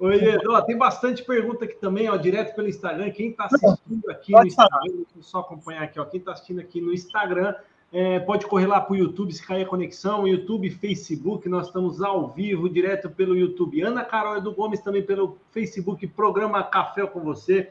Oi, Edu, tem bastante pergunta aqui também, ó, direto pelo Instagram. Quem está assistindo aqui no Instagram, deixa eu só acompanhar aqui, ó. Quem está assistindo aqui no Instagram, é, pode correr lá para o YouTube se cair a conexão, YouTube, Facebook, nós estamos ao vivo, direto pelo YouTube. Ana Carol Edu Gomes também pelo Facebook, programa Café com você.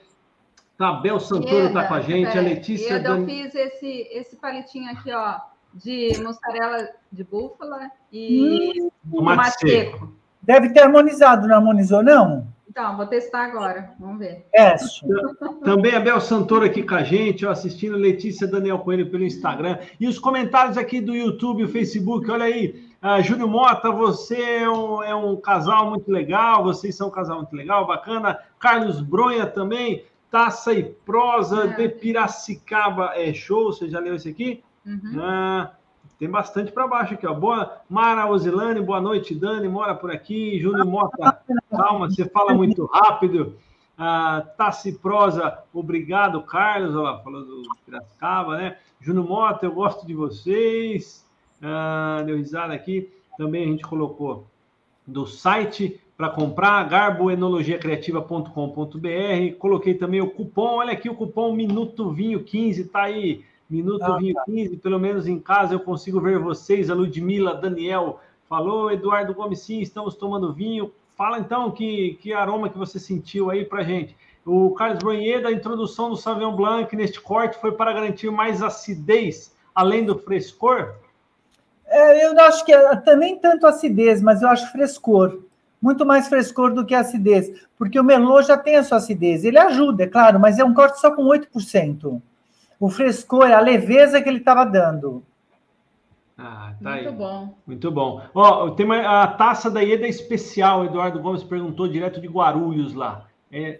Tabel Santoro está com a gente, a Letícia. Eda, Dan... eu fiz esse, esse palitinho aqui, ó, de mussarela de búfala e hum, tomate seco. Deve ter harmonizado, não harmonizou, não? Então, vou testar agora, vamos ver. É. Também a Bel Santoro aqui com a gente, ó, assistindo Letícia Daniel Coelho pelo Instagram. E os comentários aqui do YouTube, o Facebook, olha aí. Ah, Júlio Mota, você é um, é um casal muito legal, vocês são um casal muito legal, bacana. Carlos Bronha também, Taça e Prosa É. de Piracicaba é show, você já leu esse aqui? Uhum. Ah, tem bastante para baixo aqui, ó. Boa, Mara Osilane, boa noite, Dani, mora por aqui. Júlio Mota, calma, você fala muito rápido. Ah, Tassi Prosa, obrigado, Carlos, ó, falou do Piracicaba, né? Júnior Mota, eu gosto de vocês. Ah, deu risada aqui. Também a gente colocou do site para comprar, garboenologiacreativa.com.br. Coloquei também o cupom, olha aqui o cupom Minuto Vinho 15, tá aí. Minuto Ah, Vinho 15, pelo menos em casa eu consigo ver vocês, a Ludmila, Daniel, falou, Eduardo Gomes, sim, estamos tomando vinho. Fala então que, que aroma que você sentiu aí pra gente. O Carlos Bronhier, da introdução do Sauvignon Blanc neste corte foi para garantir mais acidez, além do frescor? É, eu acho que é, também tanto acidez, mas eu acho frescor. Muito mais frescor do que acidez. Porque o Merlot já tem a sua acidez. Ele ajuda, é claro, mas é um corte só com 8%. O frescor é a leveza que ele estava dando. Ah, tá Muito aí. bom. Muito bom. Ó, tem uma- a taça da Ieda especial, Eduardo Gomes perguntou direto de Guarulhos lá. É,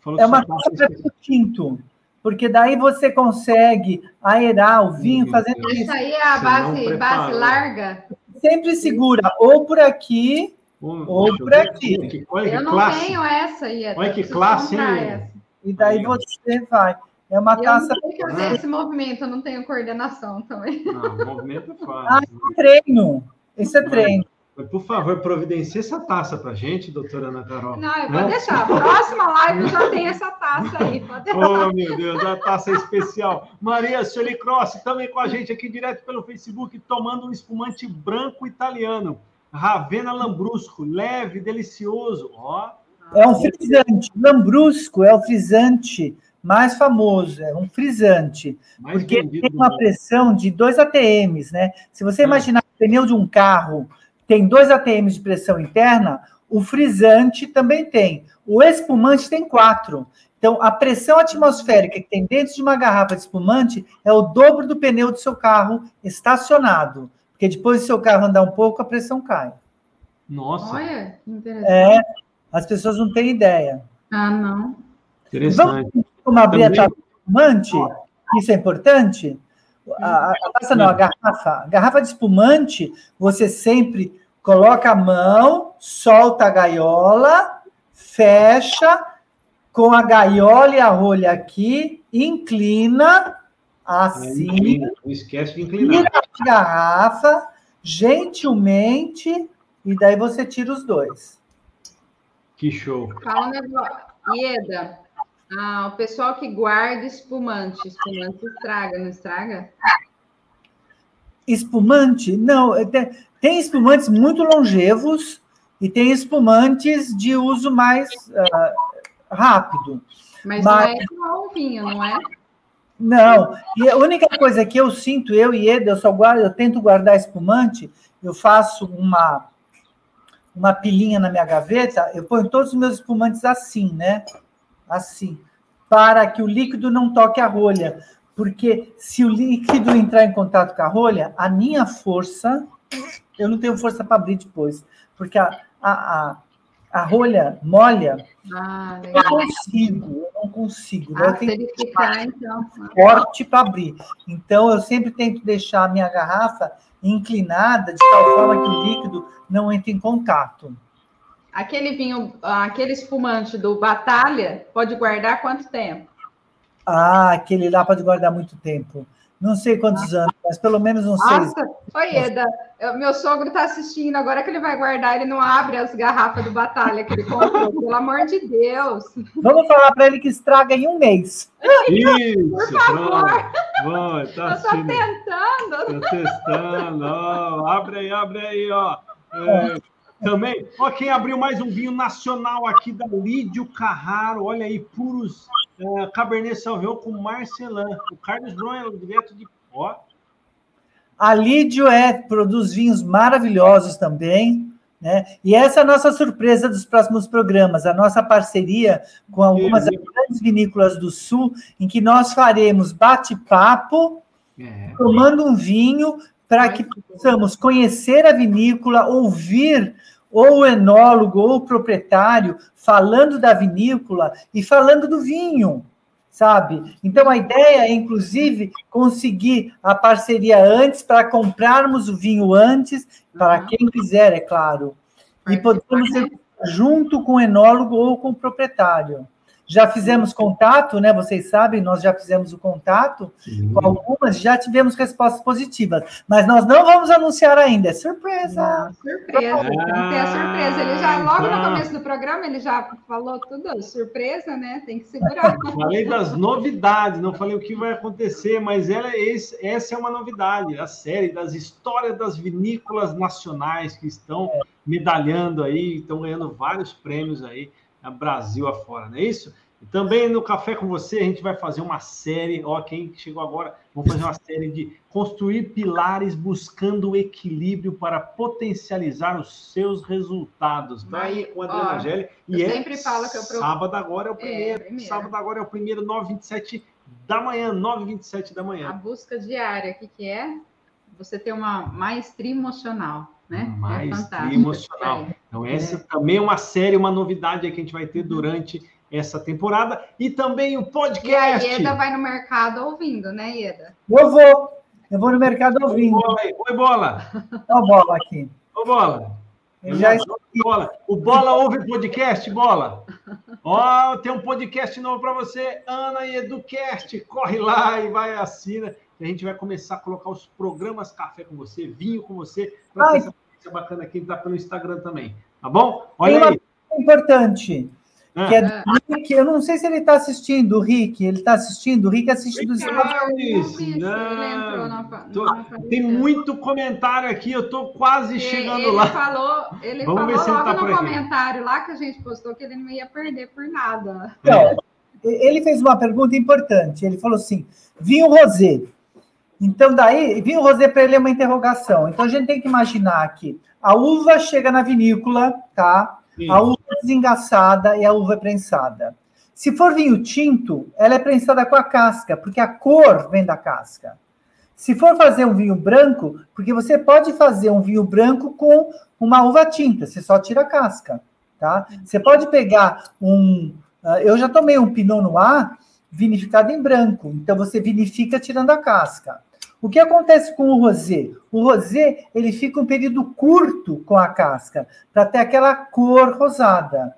falou É uma taça para o tinto. Porque daí você consegue aerar o vinho Meu fazendo Deus. Essa isso. aí é a base, base larga? Sempre segura ou por aqui Ou por aqui. aqui. Olha Eu que não classe. tenho essa aí. Olha que classe, hein? essa. e daí Aí, você vai. É uma eu taça não sei fazer esse movimento, eu não tenho coordenação também. Não, o movimento é Ah, fácil. de treino. Esse é treino. Mas, Por favor, providencie essa taça pra gente, doutora Ana Carol. Não, eu Né? vou deixar. Próxima live já tem essa taça aí. Pode deixar. Oh, meu Deus, a taça especial. Maria Sueli Cross, também com a gente aqui direto pelo Facebook, tomando um espumante branco italiano. Ravena Lambrusco, leve, delicioso. Ó, É um frisante. Lambrusco é o frisante mais famoso. É um frisante. mais Porque tem do uma pressão de 2 ATMs, né? Se você Hum. imaginar que o pneu de um carro tem 2 ATMs de pressão interna, o frisante também tem. O espumante tem 4. Então, a pressão atmosférica que tem dentro de uma garrafa de espumante é o dobro do pneu do seu carro estacionado. Porque depois, se seu carro andar um pouco, a pressão cai. Nossa, Olha, que interessante. É, as pessoas não têm ideia. Ah, não. Interessante. Vamos abrir Também- a taça de espumante? Isso é importante? A, a taça não, a garrafa. A garrafa de espumante, você sempre coloca a mão, solta a gaiola, fecha, com a gaiola e a rolha aqui, inclina, assim, Não esquece de inclinar. tira a garrafa, gentilmente, e daí você tira os dois. Que show. Fala um negócio. Ieda, ah, o pessoal que guarda espumante, espumante estraga, não estraga? Espumante? Não, é, tem, tem espumantes muito longevos e tem espumantes de uso mais ah, rápido. Mas, Mas- não é igual o vinho, não é? Não, e a única coisa que eu sinto, eu e Eda, eu só guardo, eu tento guardar espumante, eu faço uma uma pilinha na minha gaveta, eu ponho todos os meus espumantes assim, né? Assim, para que o líquido não toque a rolha. Porque se o líquido entrar em contato com a rolha, a minha força, eu não tenho força para abrir depois. Porque a, a, a, a rolha molha, Ah, eu não consigo, eu não consigo. Ah, eu tenho ele ficar, então. forte para abrir. Então, eu sempre tento deixar a minha garrafa inclinada de tal forma que o líquido não entre em contato. Aquele vinho, ah, aquele espumante do Batalha, pode guardar quanto tempo? Ah, aquele lá pode guardar muito tempo. Não sei quantos anos, mas pelo menos uns seis. Nossa, oi, Eda. eu- Meu sogro está assistindo, agora que ele vai guardar, ele não abre as garrafas do Batalha que ele comprou, pelo amor de Deus. Vamos falar para ele que estraga em um mês. Isso, Por favor. Vai, tá Eu tô sendo. tentando. Tá testando, ó. Abre aí, abre aí, ó. É, também, ó, quem abriu mais um vinho nacional aqui da Lídio Carraro, olha aí, puros é, Cabernet Sauvignon com Marcelin. O Carlos Bronha, direto de. Ó, A Lídio é, produz vinhos maravilhosos também. Né? E essa é a nossa surpresa dos próximos programas, a nossa parceria com algumas Isso. grandes vinícolas do Sul, em que nós faremos bate-papo é, tomando um vinho para que possamos conhecer a vinícola, ouvir ou o enólogo ou o proprietário falando da vinícola e falando do vinho, sabe? Então a ideia é, inclusive, conseguir a parceria antes para comprarmos o vinho antes, para quem quiser, é claro. E podemos ser junto com o enólogo ou com o proprietário. Já fizemos contato, né? Vocês sabem, nós já fizemos o contato Sim. com algumas, já tivemos respostas positivas. Mas nós não vamos anunciar ainda, é surpresa. Não, surpresa, ah, tem a surpresa. Ele já, logo tá. no começo do programa, ele já falou tudo, surpresa, né? Tem que segurar. Falei das novidades, não falei o que vai acontecer, mas ela, esse, essa é uma novidade, a série das histórias das vinícolas nacionais que estão medalhando aí, estão ganhando vários prêmios aí. Brasil afora, não é isso? E também no Café com Você a gente vai fazer uma série, ó, quem chegou agora, vamos fazer uma série de construir pilares buscando o equilíbrio para potencializar os seus resultados. Tá aí com a Adriana Gelli. E é sempre falo que eu sábado agora é o primeiro. É, primeiro. Sábado agora é o primeiro, 9h27 da manhã, 9h27 da manhã. A busca diária, o que, que é? Você ter uma maestria emocional né? É Mais é emocional. Então, essa é. também é uma série, uma novidade que a gente vai ter durante essa temporada. E também o podcast. E a Ieda vai no mercado ouvindo, né, Ieda? Eu vou. Eu vou no mercado ouvindo. Oi, bola. Oi, bola. Ó, bola aqui. Ô, bola. Eu já bola. O Bola ouve podcast, Bola. Ó, tem um podcast novo para você, Ana e Educast. Corre lá e vai assina a gente vai começar a colocar os programas Café com você, Vinho com você, para essa experiência bacana aqui, tá pelo Instagram também. Tá bom? Olha aí. Importante. Ah. Que é do Rick, eu não sei se ele está assistindo, o Rick. Ele está assistindo, o Rick assiste do Tem muito comentário aqui, eu estou quase chegando ele lá. Falou, ele Vamos falou ver se ele tá no comentário lá que a gente postou que ele não ia perder por nada. Então, ele fez uma pergunta importante. Ele falou assim: vinho rosé. Então, daí, vinho rosé para ele é uma interrogação. Então, a gente tem que imaginar que a uva chega na vinícola, tá? Sim. A uva é desengaçada e a uva é prensada. Se for vinho tinto, ela é prensada com a casca, porque a cor vem da casca. Se for fazer um vinho branco, porque você pode fazer um vinho branco com uma uva tinta, você só tira a casca, tá? Você pode pegar um... Ah, eu já tomei um Pinot Noir vinificado em branco, então você vinifica tirando a casca. O que acontece com o rosé? O rosé ele fica um período curto com a casca para ter aquela cor rosada.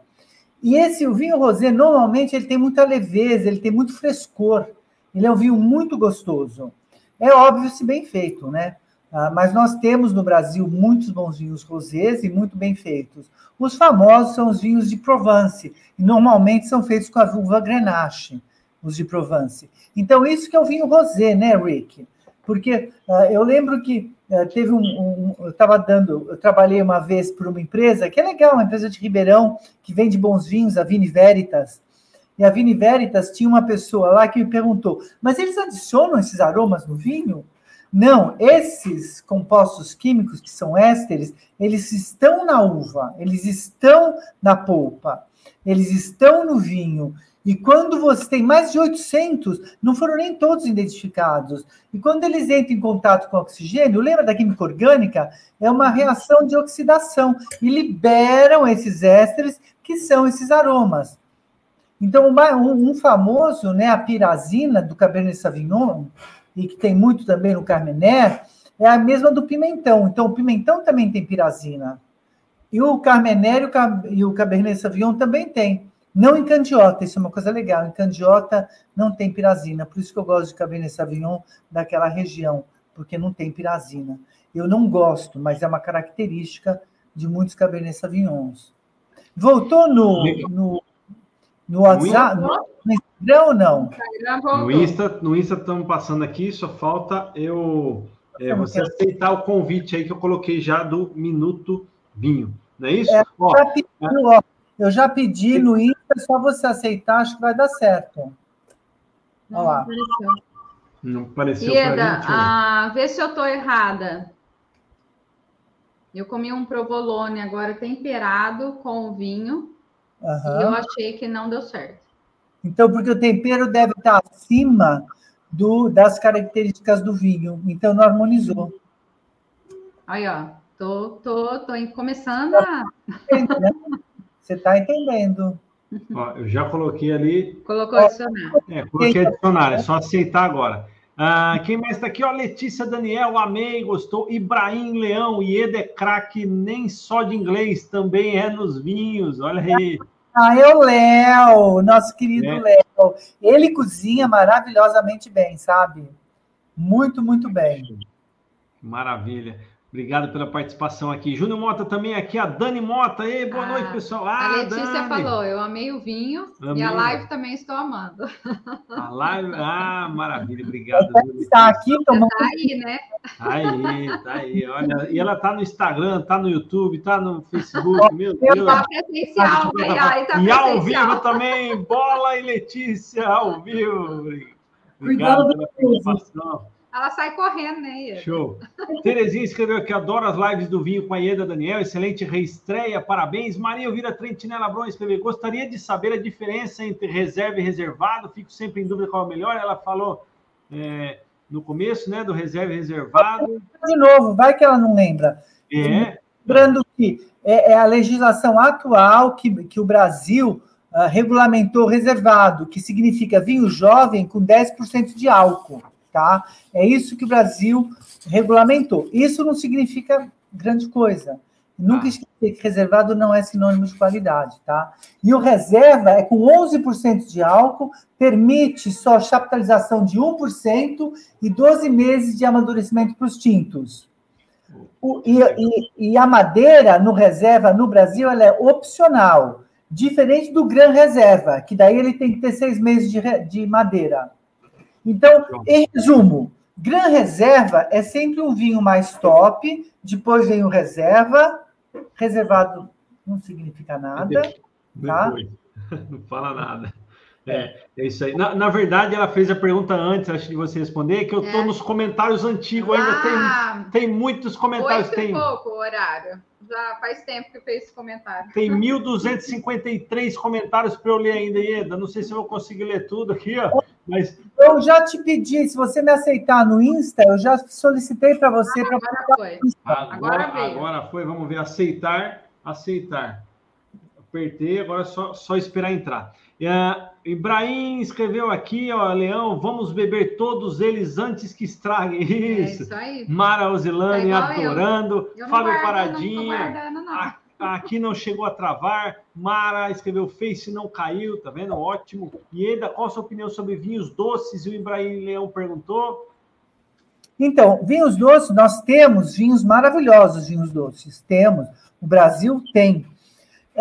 E esse o vinho rosé normalmente ele tem muita leveza, ele tem muito frescor. Ele é um vinho muito gostoso. É óbvio se bem feito, né? Ah, mas nós temos no Brasil muitos bons vinhos rosés e muito bem feitos. Os famosos são os vinhos de Provence, e normalmente são feitos com a uva Grenache, os de Provence. Então, isso que é o vinho rosé, né, Rick? Porque uh, eu lembro que uh, teve um, um eu estava dando, eu trabalhei uma vez por uma empresa que é legal, uma empresa de Ribeirão que vende bons vinhos, a Vini Veritas. E a Vini Veritas tinha uma pessoa lá que me perguntou: mas eles adicionam esses aromas no vinho? Não, esses compostos químicos que são ésteres, eles estão na uva, eles estão na polpa, eles estão no vinho. E quando você tem mais de 800, não foram nem todos identificados. E quando eles entram em contato com oxigênio, lembra da química orgânica? É uma reação de oxidação e liberam esses ésteres que são esses aromas. Então, um, famoso, né, a pirazina do Cabernet Sauvignon, e que tem muito também no Carmener, é a mesma do pimentão. Então, o pimentão também tem pirazina. E o Carmener e o Cabernet Sauvignon também tem. Não em candiota, isso é uma coisa legal. Em candiota não tem pirazina, por isso que eu gosto de Cabernet Sauvignon daquela região, porque não tem pirazina. Eu não gosto, mas é uma característica de muitos Cabernet Sauvignons. Voltou no, no, no WhatsApp, no, Instagram ou não? No Insta, no Insta estamos passando aqui, só falta eu é, você aceitar o convite aí que eu coloquei já do Minuto Vinho. Não é isso? É, ó, ó, eu já pedi no Insta, é só você aceitar, acho que vai dar certo. Olha lá. Não apareceu Ieda, gente, ah, vê se eu estou errada. Eu comi um provolone agora temperado com vinho uhum. e eu achei que não deu certo. Então, porque o tempero deve estar acima do, das características do vinho, então não harmonizou. Aí, ó, tô, tô, tô começando a. Você está entendendo. Ó, eu já coloquei ali, Colocou adicionar. é, coloquei adicionar, é só aceitar agora. Ah, quem mais está aqui? Ó, Letícia Daniel, amei, gostou. Ibrahim Leão, Ieda é craque, nem só de inglês, também é nos vinhos. Olha aí. Ah, é o Léo, nosso querido É. Léo. Ele cozinha maravilhosamente bem, sabe? Muito, muito bem. Maravilha. Obrigado pela participação aqui. Júnior Mota também aqui, a Dani Mota. Ei, boa Ah, noite, pessoal. A Ah, Letícia Dani. falou: eu amei o vinho Amei. e a live também estou amando. A live... Ah, maravilha. Obrigado. Está aqui tomando Tá aí, né? Tá aí, tá aí. Olha, e ela tá no Instagram, tá no YouTube, tá no Facebook, meu Deus. Tá presencial, aí, aí tá E ao presencial. vivo também, Bola e Letícia, ao vivo. Cuidado Obrigado pela do peso. participação. Ela sai correndo, né, Ieda? Show. Terezinha escreveu aqui, adoro as lives do vinho com a Ieda Daniel, excelente reestreia, parabéns. Maria Elvira Trentinella Bron escreveu, gostaria de saber a diferença entre reserva e reservado, fico sempre em dúvida qual é o melhor. Ela falou é, no começo, né, do reserva e reservado. de novo, vai que ela não lembra. É, Lembrando que é, é a legislação atual que, que o Brasil ah, regulamentou reservado, que significa vinho jovem com 10% de álcool, tá? É isso que o Brasil regulamentou. Isso não significa grande coisa. Nunca Ah. esquecer que reservado não é sinônimo de qualidade, tá? E o reserva é com 11% de álcool, permite só chaptalização de 1% e 12 meses de amadurecimento para os tintos. O- e, e- e a madeira no reserva no Brasil ela é opcional, diferente do Gran Reserva, que daí ele tem que ter seis meses de, de madeira. Então, em resumo, Gran Reserva é sempre um vinho mais top, depois vem o reserva, reservado não significa nada. Tá. Não fala nada. É, é isso aí. Na, na verdade, ela fez a pergunta antes, acho de você responder, que eu tô É. nos comentários antigos, ainda Ah, tem, tem muitos comentários, oito tem, pouco o horário. Já faz tempo que eu fiz esse comentário. tem 1.253 comentários para eu ler ainda, Ieda. Não sei se eu vou conseguir ler tudo aqui, ó, mas Eu já te pedi, se você me aceitar no Insta, eu já solicitei para você para Agora foi. Agora, Agora agora, foi, vamos ver, aceitar, aceitar. Apertei, agora é só, só esperar entrar. É, Ibrahim escreveu aqui, ó, Leão, vamos beber todos eles antes que estraguem. É Isso. isso aí. Mara Osilane É igual eu. adorando. Eu não Fábio guardo, Paradinha. Não não. Aqui não chegou a travar. Mara escreveu Face não caiu, tá vendo? Ótimo. Ieda, qual a sua opinião sobre vinhos doces? E o Ibrahim Leão perguntou. Então, vinhos doces, nós temos vinhos maravilhosos, vinhos doces. Temos. O Brasil tem.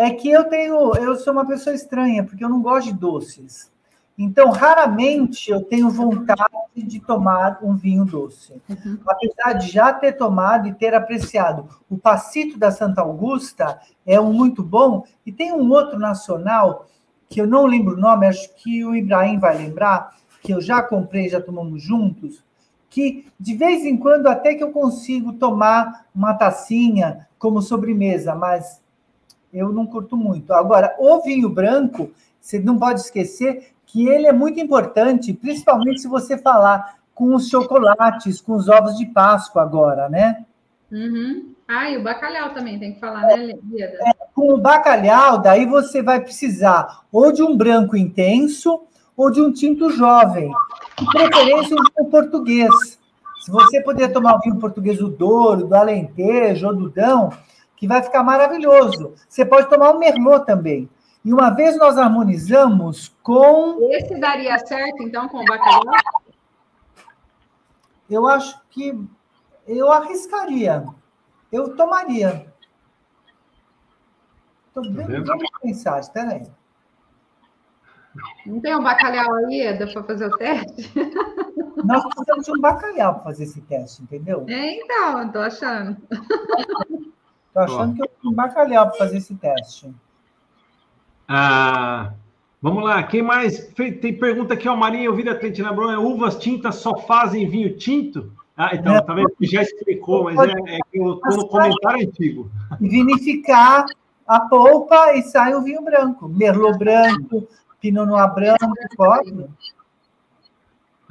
É que eu tenho, eu sou uma pessoa estranha, porque eu não gosto de doces. Então, raramente eu tenho vontade de tomar um vinho doce. Uhum. Apesar de já ter tomado e ter apreciado. O Passito da Santa Augusta é um muito bom. E tem um outro nacional, que eu não lembro o nome, acho que o Ibrahim vai lembrar, que eu já comprei, já tomamos juntos, que de vez em quando até que eu consigo tomar uma tacinha como sobremesa, mas eu não curto muito. Agora, o vinho branco, você não pode esquecer que ele é muito importante, principalmente se você falar com os chocolates, com os ovos de Páscoa agora, né? Uhum. Ah, e o bacalhau também tem que falar, né, Lieda? Com o bacalhau, daí você vai precisar ou de um branco intenso ou de um tinto jovem. De preferência, um vinho português. Se você puder tomar o vinho português do Douro, do Alentejo ou do Dão, que vai ficar maravilhoso. Você pode tomar o Merlot também. E uma vez nós harmonizamos com, Esse daria certo, então, com o bacalhau? eu acho que eu arriscaria. Eu tomaria. Tô bem, vendo? vamos pensar, espera aí. Não tem um bacalhau aí, Eda, para fazer o teste? Nós precisamos de um bacalhau para fazer esse teste, entendeu? É, então, eu tô achando. Estou achando que eu um bacalhau para fazer esse teste. Ah, vamos lá, quem mais? Tem pergunta aqui, ó, Maria Elvira Trentina Bruno, é uvas tintas só fazem vinho tinto? Ah, então, Não. tá vendo? Já explicou, mas é, é que eu tô no comentário antigo. Vinificar a polpa e sai o vinho branco. Merlot branco, Pinot Noir branco, pode.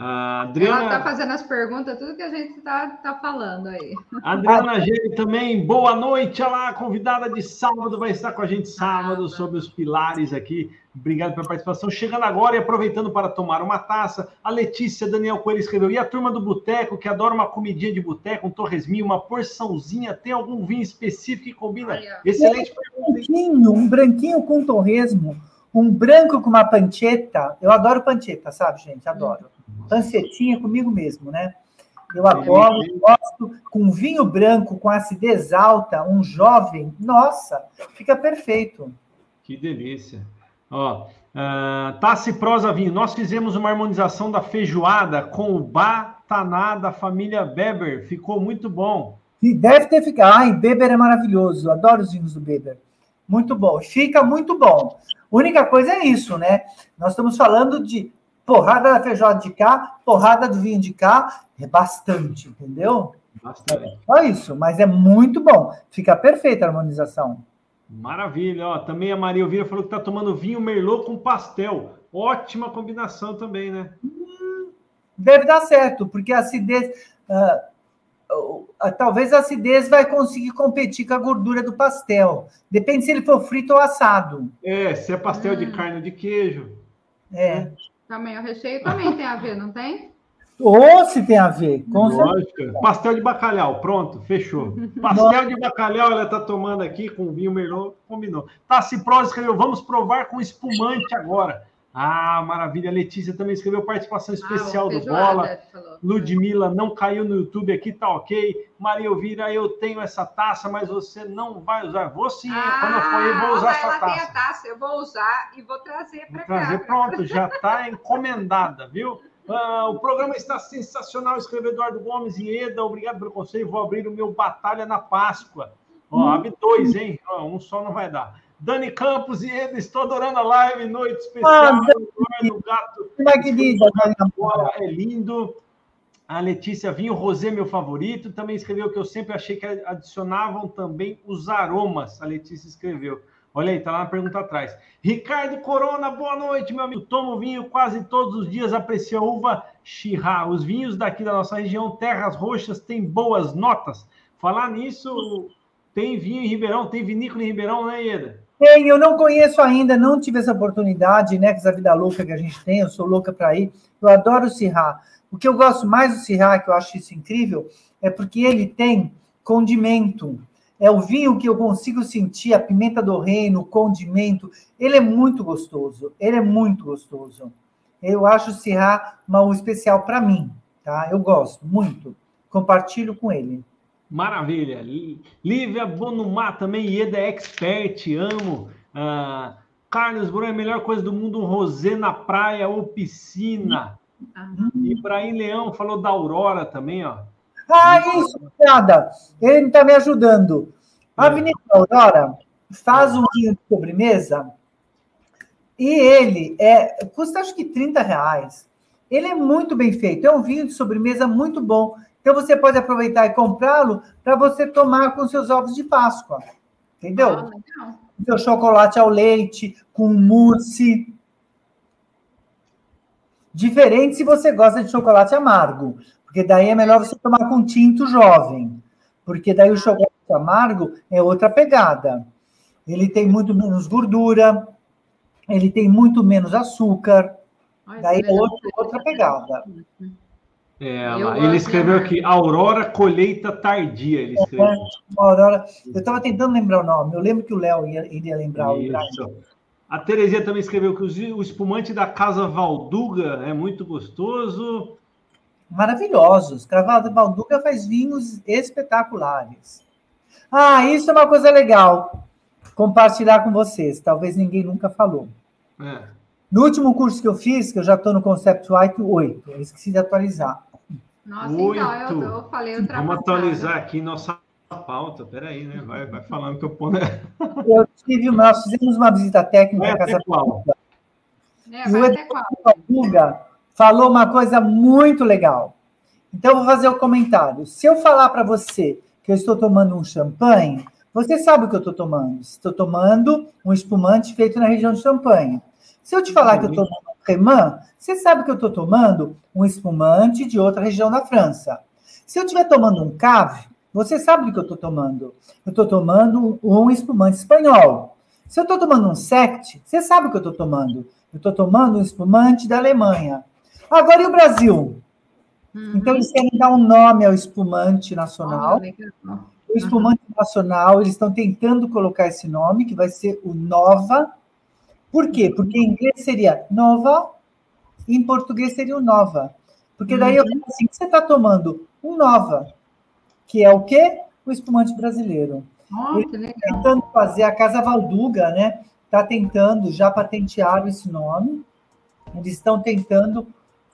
A Ela Adriana, está fazendo as perguntas, tudo que a gente está tá falando aí. Adriana Gene também, boa noite. Olha lá, a convidada de sábado vai estar com a gente sábado sobre os pilares aqui. Obrigado pela participação. Chegando agora e aproveitando para tomar uma taça. A Letícia Daniel Coelho escreveu: e a turma do boteco, que adora uma comidinha de boteco, um torresminho, uma porçãozinha, tem algum vinho específico que combina? Olha. Excelente pergunta, hein? branquinho, um branquinho com torresmo, um branco com uma pancheta. Eu adoro pancheta, sabe, gente? Adoro. Pancetinha comigo mesmo, né? Eu adoro, gosto com vinho branco, com acidez alta, um jovem. Nossa, fica perfeito. Que delícia. Ó, ah, Tassi Prosa Vinho, nós fizemos uma harmonização da feijoada com o Bataná da família Beber. Ficou muito bom. E deve ter ficado. Ai, Beber é maravilhoso. Adoro os vinhos do Beber. Muito bom. Fica muito bom. Única coisa é isso, né? Nós estamos falando de porrada da feijoada de cá, porrada do vinho de cá. É bastante, entendeu? Bastante. Só isso, mas é muito bom. Fica perfeita a harmonização. Maravilha. Ó, também a Maria Elvira falou que está tomando vinho Merlot com pastel. Ótima combinação também, né? Deve dar certo, porque a acidez. ah, talvez a acidez vai conseguir competir com a gordura do pastel. Depende se ele for frito ou assado. É, se é pastel de Hum. carne ou de queijo. É. Também o recheio também tem a ver, não tem? Ou se tem a ver, com certeza. Lógico. Pastel de bacalhau, pronto, fechou. Pastel de bacalhau ela está tomando aqui com vinho Merlot, combinou. Tassi Prosa escreveu, vamos provar com espumante agora. Ah, maravilha. Letícia também escreveu participação especial Ah, do Bola. falou. Ludmilla não caiu no YouTube aqui, tá ok. Maria Elvira, eu tenho essa taça, mas você não vai usar. Vou sim, quando eu for aí, vou usar Ah, essa ela tem a taça. taça, eu vou usar e vou trazer para trazer, cá. pronto, já está encomendada, viu? Ah, o programa está sensacional, escreveu Eduardo Gomes e Eda, obrigado pelo conselho, vou abrir o meu Batalha na Páscoa. Ó, abre dois, hein? Ó, um só não vai dar. Dani Campos e Eda, estou adorando a live, noite especial. Ah, Eduardo Gato, Dona Bola é lindo. A Letícia Vinho, Rosé, meu favorito, também escreveu que eu sempre achei que adicionavam também os aromas. A Letícia escreveu. Olha aí, tá lá na pergunta atrás. Ricardo Corona, boa noite, meu amigo. Tomo vinho quase todos os dias, aprecio a uva Chirá. Os vinhos daqui da nossa região, Terras Roxas, têm boas notas. Falar nisso, tem vinho em Ribeirão, tem vinícola em Ribeirão, né, Ieda? Tem, eu não conheço ainda, não tive essa oportunidade, né? Com essa vida louca que a gente tem, eu sou louca para ir. Eu adoro o Sirá. O que eu gosto mais do Sirá, que eu acho isso incrível, é porque ele tem condimento. É o vinho que eu consigo sentir, a pimenta do reino, o condimento. Ele é muito gostoso. Ele é muito gostoso. Eu acho o Sirá uma especial para mim, tá? Eu gosto muito. Compartilho com ele. Maravilha. Lí- Lívia Bonumá também, Ieda é expert, amo. Ah, Carlos Bruno, é a melhor coisa do mundo, um rosé na praia ou piscina. Ah, Ibrahim Leão falou da Aurora também, ó. Ah, isso, nada. Ele está me ajudando. A É. Vinícius Aurora faz um vinho de sobremesa e ele é custa acho que 30 reais. Ele é muito bem feito, é um vinho de sobremesa muito bom. Então você pode aproveitar e comprá-lo para você tomar com seus ovos de Páscoa. Entendeu? ah, legal. Seu chocolate ao leite, com mousse. Diferente se você gosta de chocolate amargo, porque daí é melhor você tomar com tinto jovem, porque daí o chocolate amargo é outra pegada. Ele tem muito menos gordura, ele tem muito menos açúcar, Olha, daí é legal. outra, outra pegada. É, lá, ele escreveu aqui, Aurora Colheita Tardia, ele escreveu. Aurora, eu estava tentando lembrar o nome, eu lembro que o Léo ia, iria lembrar o. Isso. A Terezinha também escreveu que o espumante da Casa Valduga é muito gostoso. maravilhosos. Carvalho Balduca faz vinhos espetaculares. Ah, isso é uma coisa legal. Compartilhar com vocês. Talvez ninguém nunca falou. É. No último curso que eu fiz, que eu já estou no Concept White 8, eu esqueci de atualizar. Nossa, então, eu, Oito. eu falei outra Vamos atualizar aqui nossa pauta. Peraí, né? Vai, vai falando que eu ponho. Eu tive, nós fizemos uma visita técnica Vai Casa qual? É, vai até qual? Balduga falou uma coisa muito legal. Então, eu vou fazer o comentário. Se eu falar para você que eu estou tomando um champanhe, você sabe o que eu estou tomando. Estou tomando um espumante feito na região de champanhe. Se eu te falar que eu estou tomando cremant, você sabe que eu estou tomando um espumante de outra região da França. Se eu estiver tomando um cave, você sabe do que eu estou tomando. Eu estou tomando um espumante espanhol. Se eu estou tomando um sect, você sabe o que eu estou tomando. Eu estou tomando um espumante da Alemanha. Agora, e o Brasil? Uhum. Então, eles querem dar um nome ao espumante nacional. o espumante uhum. nacional, eles estão tentando colocar esse nome, que vai ser o Nova. Por quê? Porque em inglês seria Nova, e em português seria o Nova. Porque daí eu falo assim, você está tomando um Nova, que é o quê? O espumante brasileiro. Oh, Ele está tentando fazer, a Casa Valduga, né? Está tentando, já patentearam esse nome. Eles estão tentando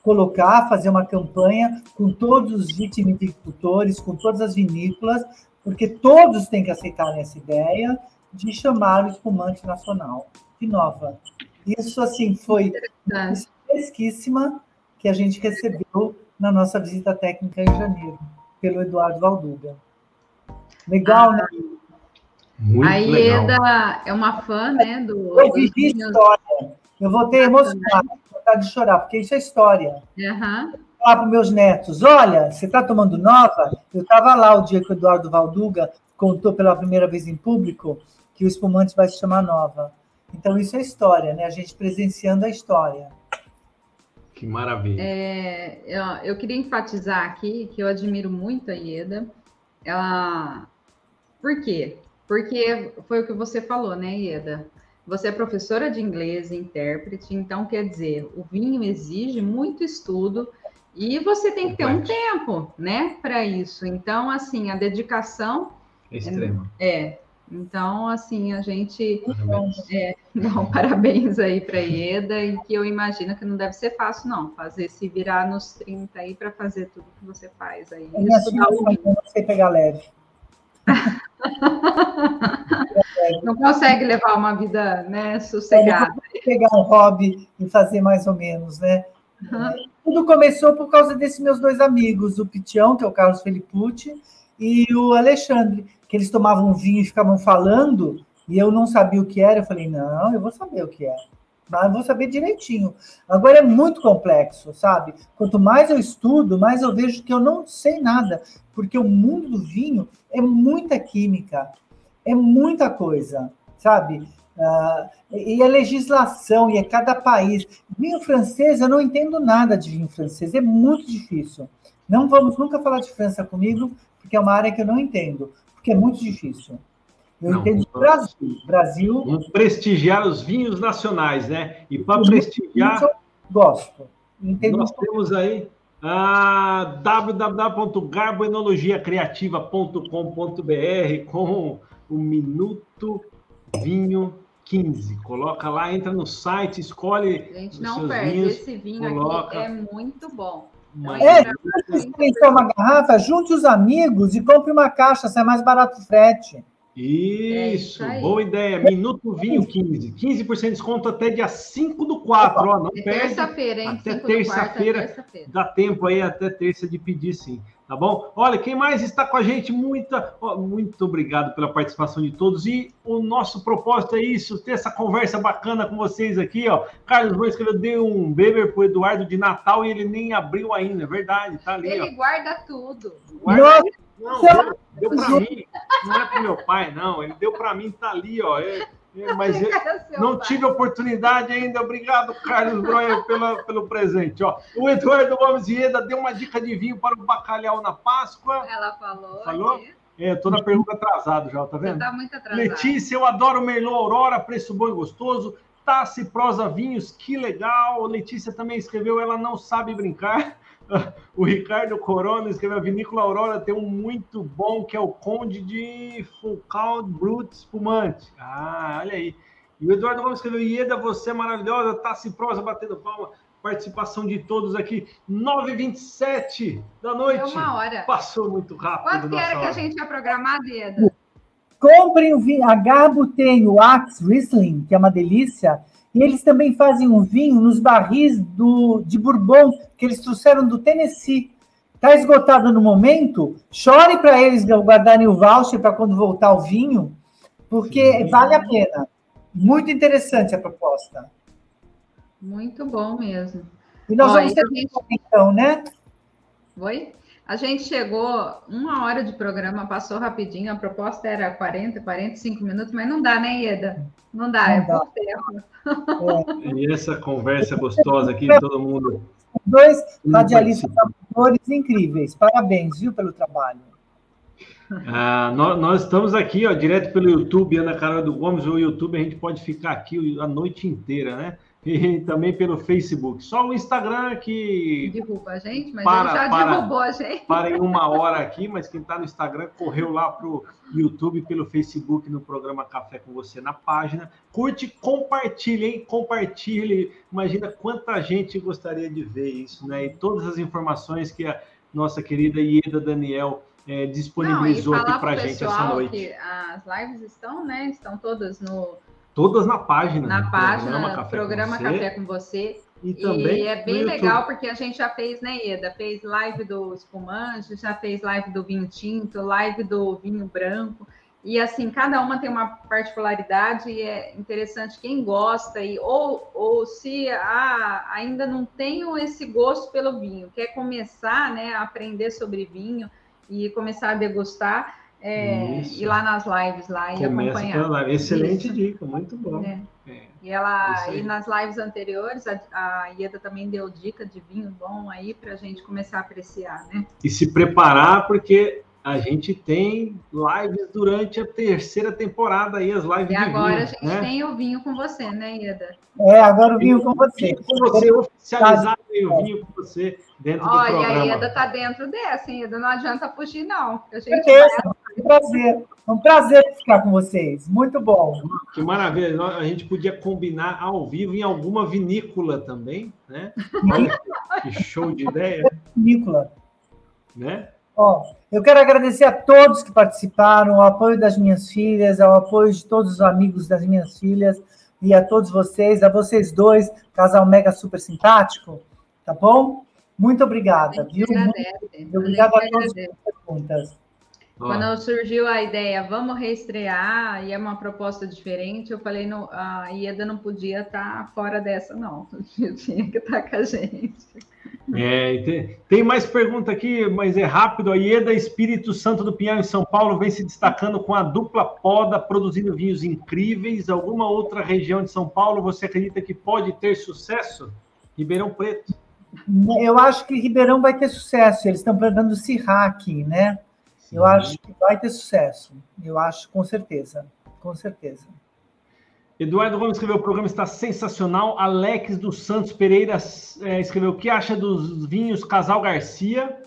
colocar, fazer uma campanha com todos os vitivinicultores, com todas as vinícolas, porque todos têm que aceitar essa ideia de chamar o espumante nacional. Que nova. Isso, assim, foi fresquíssima que a gente recebeu na nossa visita técnica em janeiro pelo Eduardo Valduga. Legal, ah, né? Muito a Ieda legal. é uma fã, né? Do, eu vivi história. Eu vou ter emocionado, vontade de chorar, porque isso é história. Uhum. Falar para meus netos: olha, você está tomando nova? Eu estava lá o dia que o Eduardo Valduga contou pela primeira vez em público que o espumante vai se chamar nova. Então, isso é história, né? A gente presenciando a história. Que maravilha. É, eu, eu, queria enfatizar aqui que eu admiro muito a Ieda. Ela. Por quê? Porque foi o que você falou, né, Ieda? Você é professora de inglês, intérprete, então quer dizer, o vinho exige muito estudo e você tem que ter um tempo, né, para isso. Então, assim, a dedicação é extrema. É, então, assim, a gente é, um parabéns aí para a Ieda e que eu imagino que não deve ser fácil, não, fazer se virar nos 30 aí para fazer tudo que você faz aí. O Não sei pegar leve. não consegue levar uma vida né, sossegada. pegar um hobby e fazer mais ou menos, né? Uhum. Tudo começou por causa desses meus dois amigos, o Pitião, que é o Carlos Felipucci, e o Alexandre que eles tomavam vinho e ficavam falando, e eu não sabia o que era. Eu falei, não, eu vou saber o que é. Mas vou saber direitinho. Agora é muito complexo, sabe? Quanto mais eu estudo, mais eu vejo que eu não sei nada, porque o mundo do vinho é muita química, é muita coisa, sabe? Uh, e a legislação, e é cada país. Vinho francês, eu não entendo nada de vinho francês, é muito difícil. Não vamos nunca falar de França comigo, porque é uma área que eu não entendo porque é muito difícil. Eu não, entendo não, Brasil. Brasil. Vamos prestigiar os vinhos nacionais, né? E para prestigiar. Eu gosto. Entendo nós temos aí ah, www.garboenologiacreativa.com.br com o Minuto Vinho 15. Coloca lá, entra no site, escolhe. Gente, não perde. Vinhos, Esse vinho coloca... aqui é muito bom. É, se você uma garrafa, junte os amigos e compre uma caixa, se é mais barato o frete. Isso, é boa ideia. Minuto Vinho 15. 15% de desconto até dia 5 do 4. Ó, não é terça-feira, hein? Até terça-feira. Terça dá tempo aí até terça de pedir, sim. Tá bom? Olha, quem mais está com a gente? Muita, ó, muito obrigado pela participação de todos. E o nosso propósito é isso: ter essa conversa bacana com vocês aqui. Ó. Carlos Boa escreveu: deu um beber pro Eduardo de Natal e ele nem abriu ainda. É verdade, tá ali. Ele ó. guarda tudo. Guarda, não, deu, deu para mim. Não é para meu pai, não. Ele deu para mim, tá ali, ó. É, é, mas eu não tive oportunidade ainda. Obrigado, Carlos Broia, pelo, pelo presente. Ó, o Eduardo Gomes Ieda deu uma dica de vinho para o bacalhau na Páscoa. Ela falou. Falou? Aqui. É, tô na pergunta atrasado já, tá vendo? Você tá muito atrasado. Letícia, eu adoro Merlot Aurora, preço bom e gostoso. Tassi Prosa Vinhos, que legal. Letícia também escreveu, ela não sabe brincar. O Ricardo Corona escreveu: a Vinícola Aurora tem um muito bom que é o Conde de Foucault Brut Espumante. Ah, olha aí. E o Eduardo Gomes escreveu: Ieda, você é maravilhosa, tá se prosa batendo palma. Participação de todos aqui, 9h27 da noite. É uma hora. Passou muito rápido. Quanto que era que a gente ia programar, Ieda? Comprem o vinho. A Garbo tem o Axe Riesling, que é uma delícia e eles também fazem um vinho nos barris do, de Bourbon, que eles trouxeram do Tennessee. Está esgotado no momento? Chore para eles guardarem o voucher para quando voltar o vinho, porque Sim. vale a pena. Muito interessante a proposta. Muito bom mesmo. E nós Ó, vamos ter gente... então, né? Oi? A gente chegou uma hora de programa, passou rapidinho, a proposta era 40, 45 minutos, mas não dá, né, Ieda? Não dá, não é dá. por tempo. É. E essa conversa gostosa aqui, todo mundo. Dois radialistas incríveis. Parabéns, viu, pelo trabalho. Ah, nós, nós, estamos aqui, ó, direto pelo YouTube, Ana Carol do Gomes, o YouTube, a gente pode ficar aqui a noite inteira, né? E também pelo Facebook. Só o Instagram que. Derruba a gente, mas para, ele já para, derrubou a gente. Para em uma hora aqui, mas quem está no Instagram correu lá para o YouTube, pelo Facebook, no programa Café com Você na página. Curte, compartilhe, hein? Compartilhe. Imagina quanta gente gostaria de ver isso, né? E todas as informações que a nossa querida Ieda Daniel. É, disponibilizou Não, aqui para gente essa noite. as lives estão, né? Estão todas no, Todas na página. Na página, programa Café, programa com, Café você. com Você. E, também e é bem legal porque a gente já fez, né, Eda? Fez live do espumante, já fez live do vinho tinto, live do vinho branco. E assim, cada uma tem uma particularidade e é interessante quem gosta e ou, ou se ah, ainda não tenho esse gosto pelo vinho, quer começar, né, a aprender sobre vinho e começar a degustar é, ir lá nas lives lá e Começa acompanhar. Live. Excelente Isso. dica, muito bom. É. É. E ela e nas lives anteriores a, a Ieda também deu dica de vinho bom aí para a gente começar a apreciar, né? E se preparar porque a gente tem lives durante a terceira temporada aí, as lives E agora vinho, a gente né? tem o vinho com você, né, Ieda? É, agora o vinho com você. Com você, oficializado o vinho com você dentro Olha, do programa. Olha, a Ieda tá dentro dessa, Ieda, não adianta fugir, não. A gente vai... um prazer. Um prazer ficar com vocês. Muito bom. Que maravilha. A gente podia combinar ao vivo em alguma vinícola também, né? Olha que show de ideia. Vinícola. Né? Ó, eu quero agradecer a todos que participaram, o apoio das minhas filhas, ao apoio de todos os amigos das minhas filhas e a todos vocês, a vocês dois, casal mega super simpático, tá bom? Muito obrigada, viu? Muito, obrigada a todas as perguntas. Quando surgiu a ideia, vamos reestrear, e é uma proposta diferente, eu falei, não, a Ieda não podia estar fora dessa, não. Tinha que estar com a gente. É, tem, tem, mais pergunta aqui, mas é rápido. A Ieda Espírito Santo do Pinhal, em São Paulo, vem se destacando com a dupla poda, produzindo vinhos incríveis. Alguma outra região de São Paulo você acredita que pode ter sucesso? Ribeirão Preto. Eu acho que Ribeirão vai ter sucesso. Eles estão plantando Sirra aqui, né? Eu acho que vai ter sucesso. Eu acho, com certeza. Com certeza. Eduardo Gomes escreveu: o programa está sensacional. Alex dos Santos Pereira é, escreveu: o que acha dos vinhos Casal Garcia?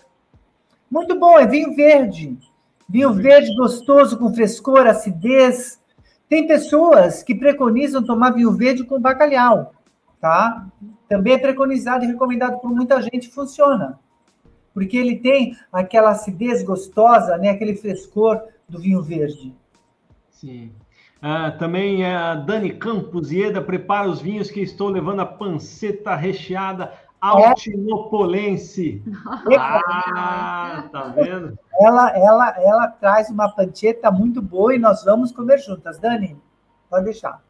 Muito bom, é vinho verde. Vinho verde gostoso, com frescor, acidez. Tem pessoas que preconizam tomar vinho verde com bacalhau, tá? Também é preconizado e recomendado por muita gente, funciona. Porque ele tem aquela acidez gostosa, né? aquele frescor do vinho verde. Sim. Ah, também a Dani Campos Ieda prepara os vinhos que estou levando a panceta recheada altinopolense. Ah, tá vendo? Ela, ela, ela traz uma panceta muito boa e nós vamos comer juntas. Dani, pode deixar.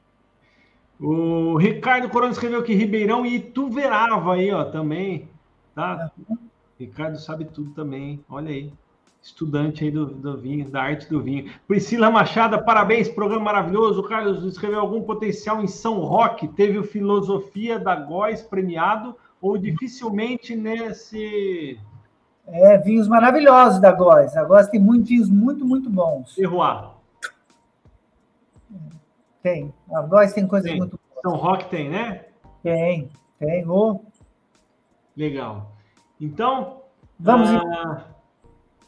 O Ricardo Corona escreveu que Ribeirão e Ituverava aí, ó, também. Tá? Uhum. Ricardo sabe tudo também, olha aí estudante aí do, do, vinho, da arte do vinho. Priscila Machado, parabéns, programa maravilhoso. O Carlos escreveu algum potencial em São Roque? Teve o Filosofia da Góis premiado ou dificilmente nesse. É, vinhos maravilhosos da Góis. A Góis tem muitos vinhos muito, muito bons. Terroir. Tem. A Góis tem coisas tem. muito boas. São Roque tem, né? Tem, tem. Oh. Legal. Então. Vamos. Ah...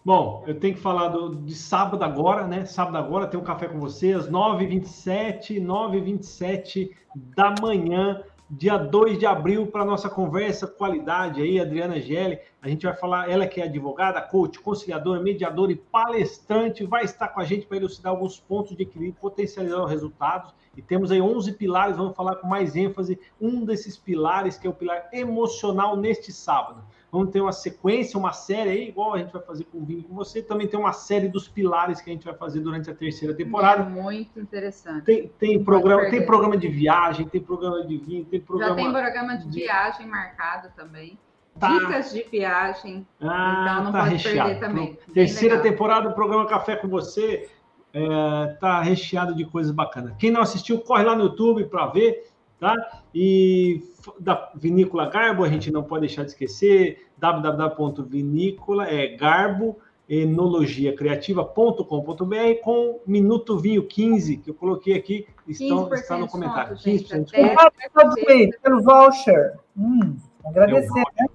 Bom, eu tenho que falar do, de sábado agora, né? Sábado agora tem um café com vocês, 9h27, 9h27 da manhã, dia 2 de abril, para nossa conversa qualidade aí, Adriana Gelli. A gente vai falar, ela que é advogada, coach, conciliadora, mediadora e palestrante, vai estar com a gente para elucidar alguns pontos de equilíbrio, potencializar os resultados. E temos aí 11 pilares, vamos falar com mais ênfase, um desses pilares, que é o pilar emocional neste sábado. Vamos ter uma sequência, uma série aí, igual a gente vai fazer com o Vinho com você. Também tem uma série dos pilares que a gente vai fazer durante a terceira temporada. Muito interessante. Tem, tem programa, tem programa de viagem, tem programa de vinho, tem programa. Já tem programa de viagem marcado também. Tá. Dicas de viagem. Ah, então não tá pode recheado. perder também. Terceira temporada do programa Café com Você é, tá recheado de coisas bacanas. Quem não assistiu, corre lá no YouTube para ver, tá? E da Vinícola Garbo, a gente não pode deixar de esquecer, www.vinícola é garbo enologiacriativa.com.br com Minuto Vinho 15, que eu coloquei aqui, estão, está no comentário. 15% de desconto. Pelo voucher. Hum, agradecer, é né?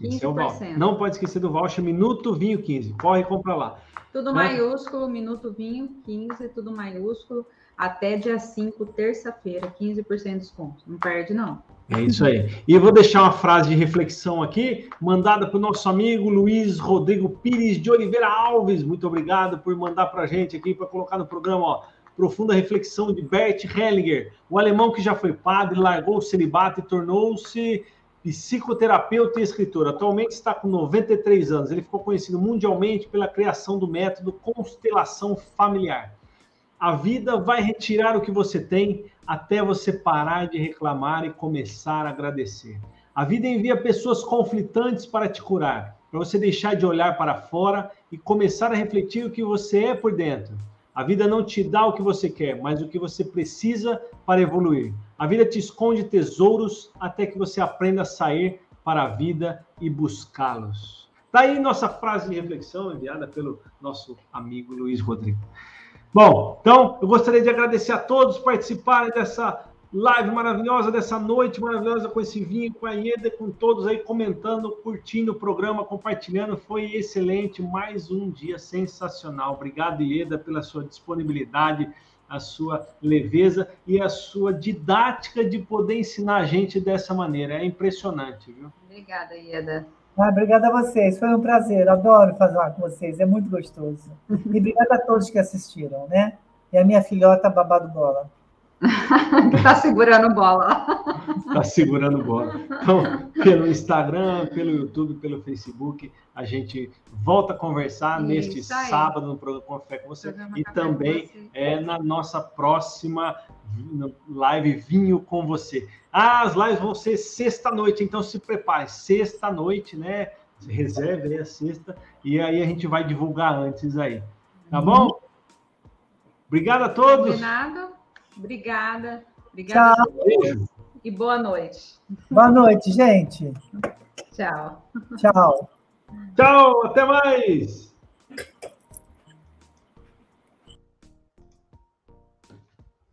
Esse é o voucher. Não pode esquecer do voucher Minuto Vinho 15. Corre e compra lá. Tudo né? maiúsculo, Minuto Vinho 15, tudo maiúsculo. Até dia 5, terça-feira, 15% de desconto. Não perde, não. É isso aí. E eu vou deixar uma frase de reflexão aqui, mandada para o nosso amigo Luiz Rodrigo Pires de Oliveira Alves. Muito obrigado por mandar para a gente aqui, para colocar no programa, ó. Profunda reflexão de Bert Hellinger, o alemão que já foi padre, largou o celibato e tornou-se psicoterapeuta e escritor. Atualmente está com 93 anos. Ele ficou conhecido mundialmente pela criação do método constelação familiar. A vida vai retirar o que você tem até você parar de reclamar e começar a agradecer. A vida envia pessoas conflitantes para te curar, para você deixar de olhar para fora e começar a refletir o que você é por dentro. A vida não te dá o que você quer, mas o que você precisa para evoluir. A vida te esconde tesouros até que você aprenda a sair para a vida e buscá-los. Daí tá nossa frase de reflexão enviada pelo nosso amigo Luiz Rodrigo. Bom, então eu gostaria de agradecer a todos participarem dessa live maravilhosa, dessa noite maravilhosa com esse vinho, com a Ieda, com todos aí comentando, curtindo o programa, compartilhando. Foi excelente, mais um dia sensacional. Obrigado, Ieda, pela sua disponibilidade a sua leveza e a sua didática de poder ensinar a gente dessa maneira. É impressionante, viu? Obrigada, Ieda. Ah, obrigada a vocês, foi um prazer, adoro falar com vocês, é muito gostoso. E obrigada a todos que assistiram, né? E a minha filhota babado bola. Está segurando bola. Está segurando bola. Então, pelo Instagram, pelo YouTube, pelo Facebook, a gente volta a conversar Isso neste sábado no programa Café com você e também você. é na nossa próxima live Vinho com você. Ah, as lives vão ser sexta-noite, então se prepare. Sexta-noite, né? Reserve aí a sexta e aí a gente vai divulgar antes aí. Tá bom? Obrigado a todos. Combinado. Obrigada. Obrigada. Tchau. Beijo. E boa noite. Boa noite, gente. Tchau. Tchau. Tchau, até mais.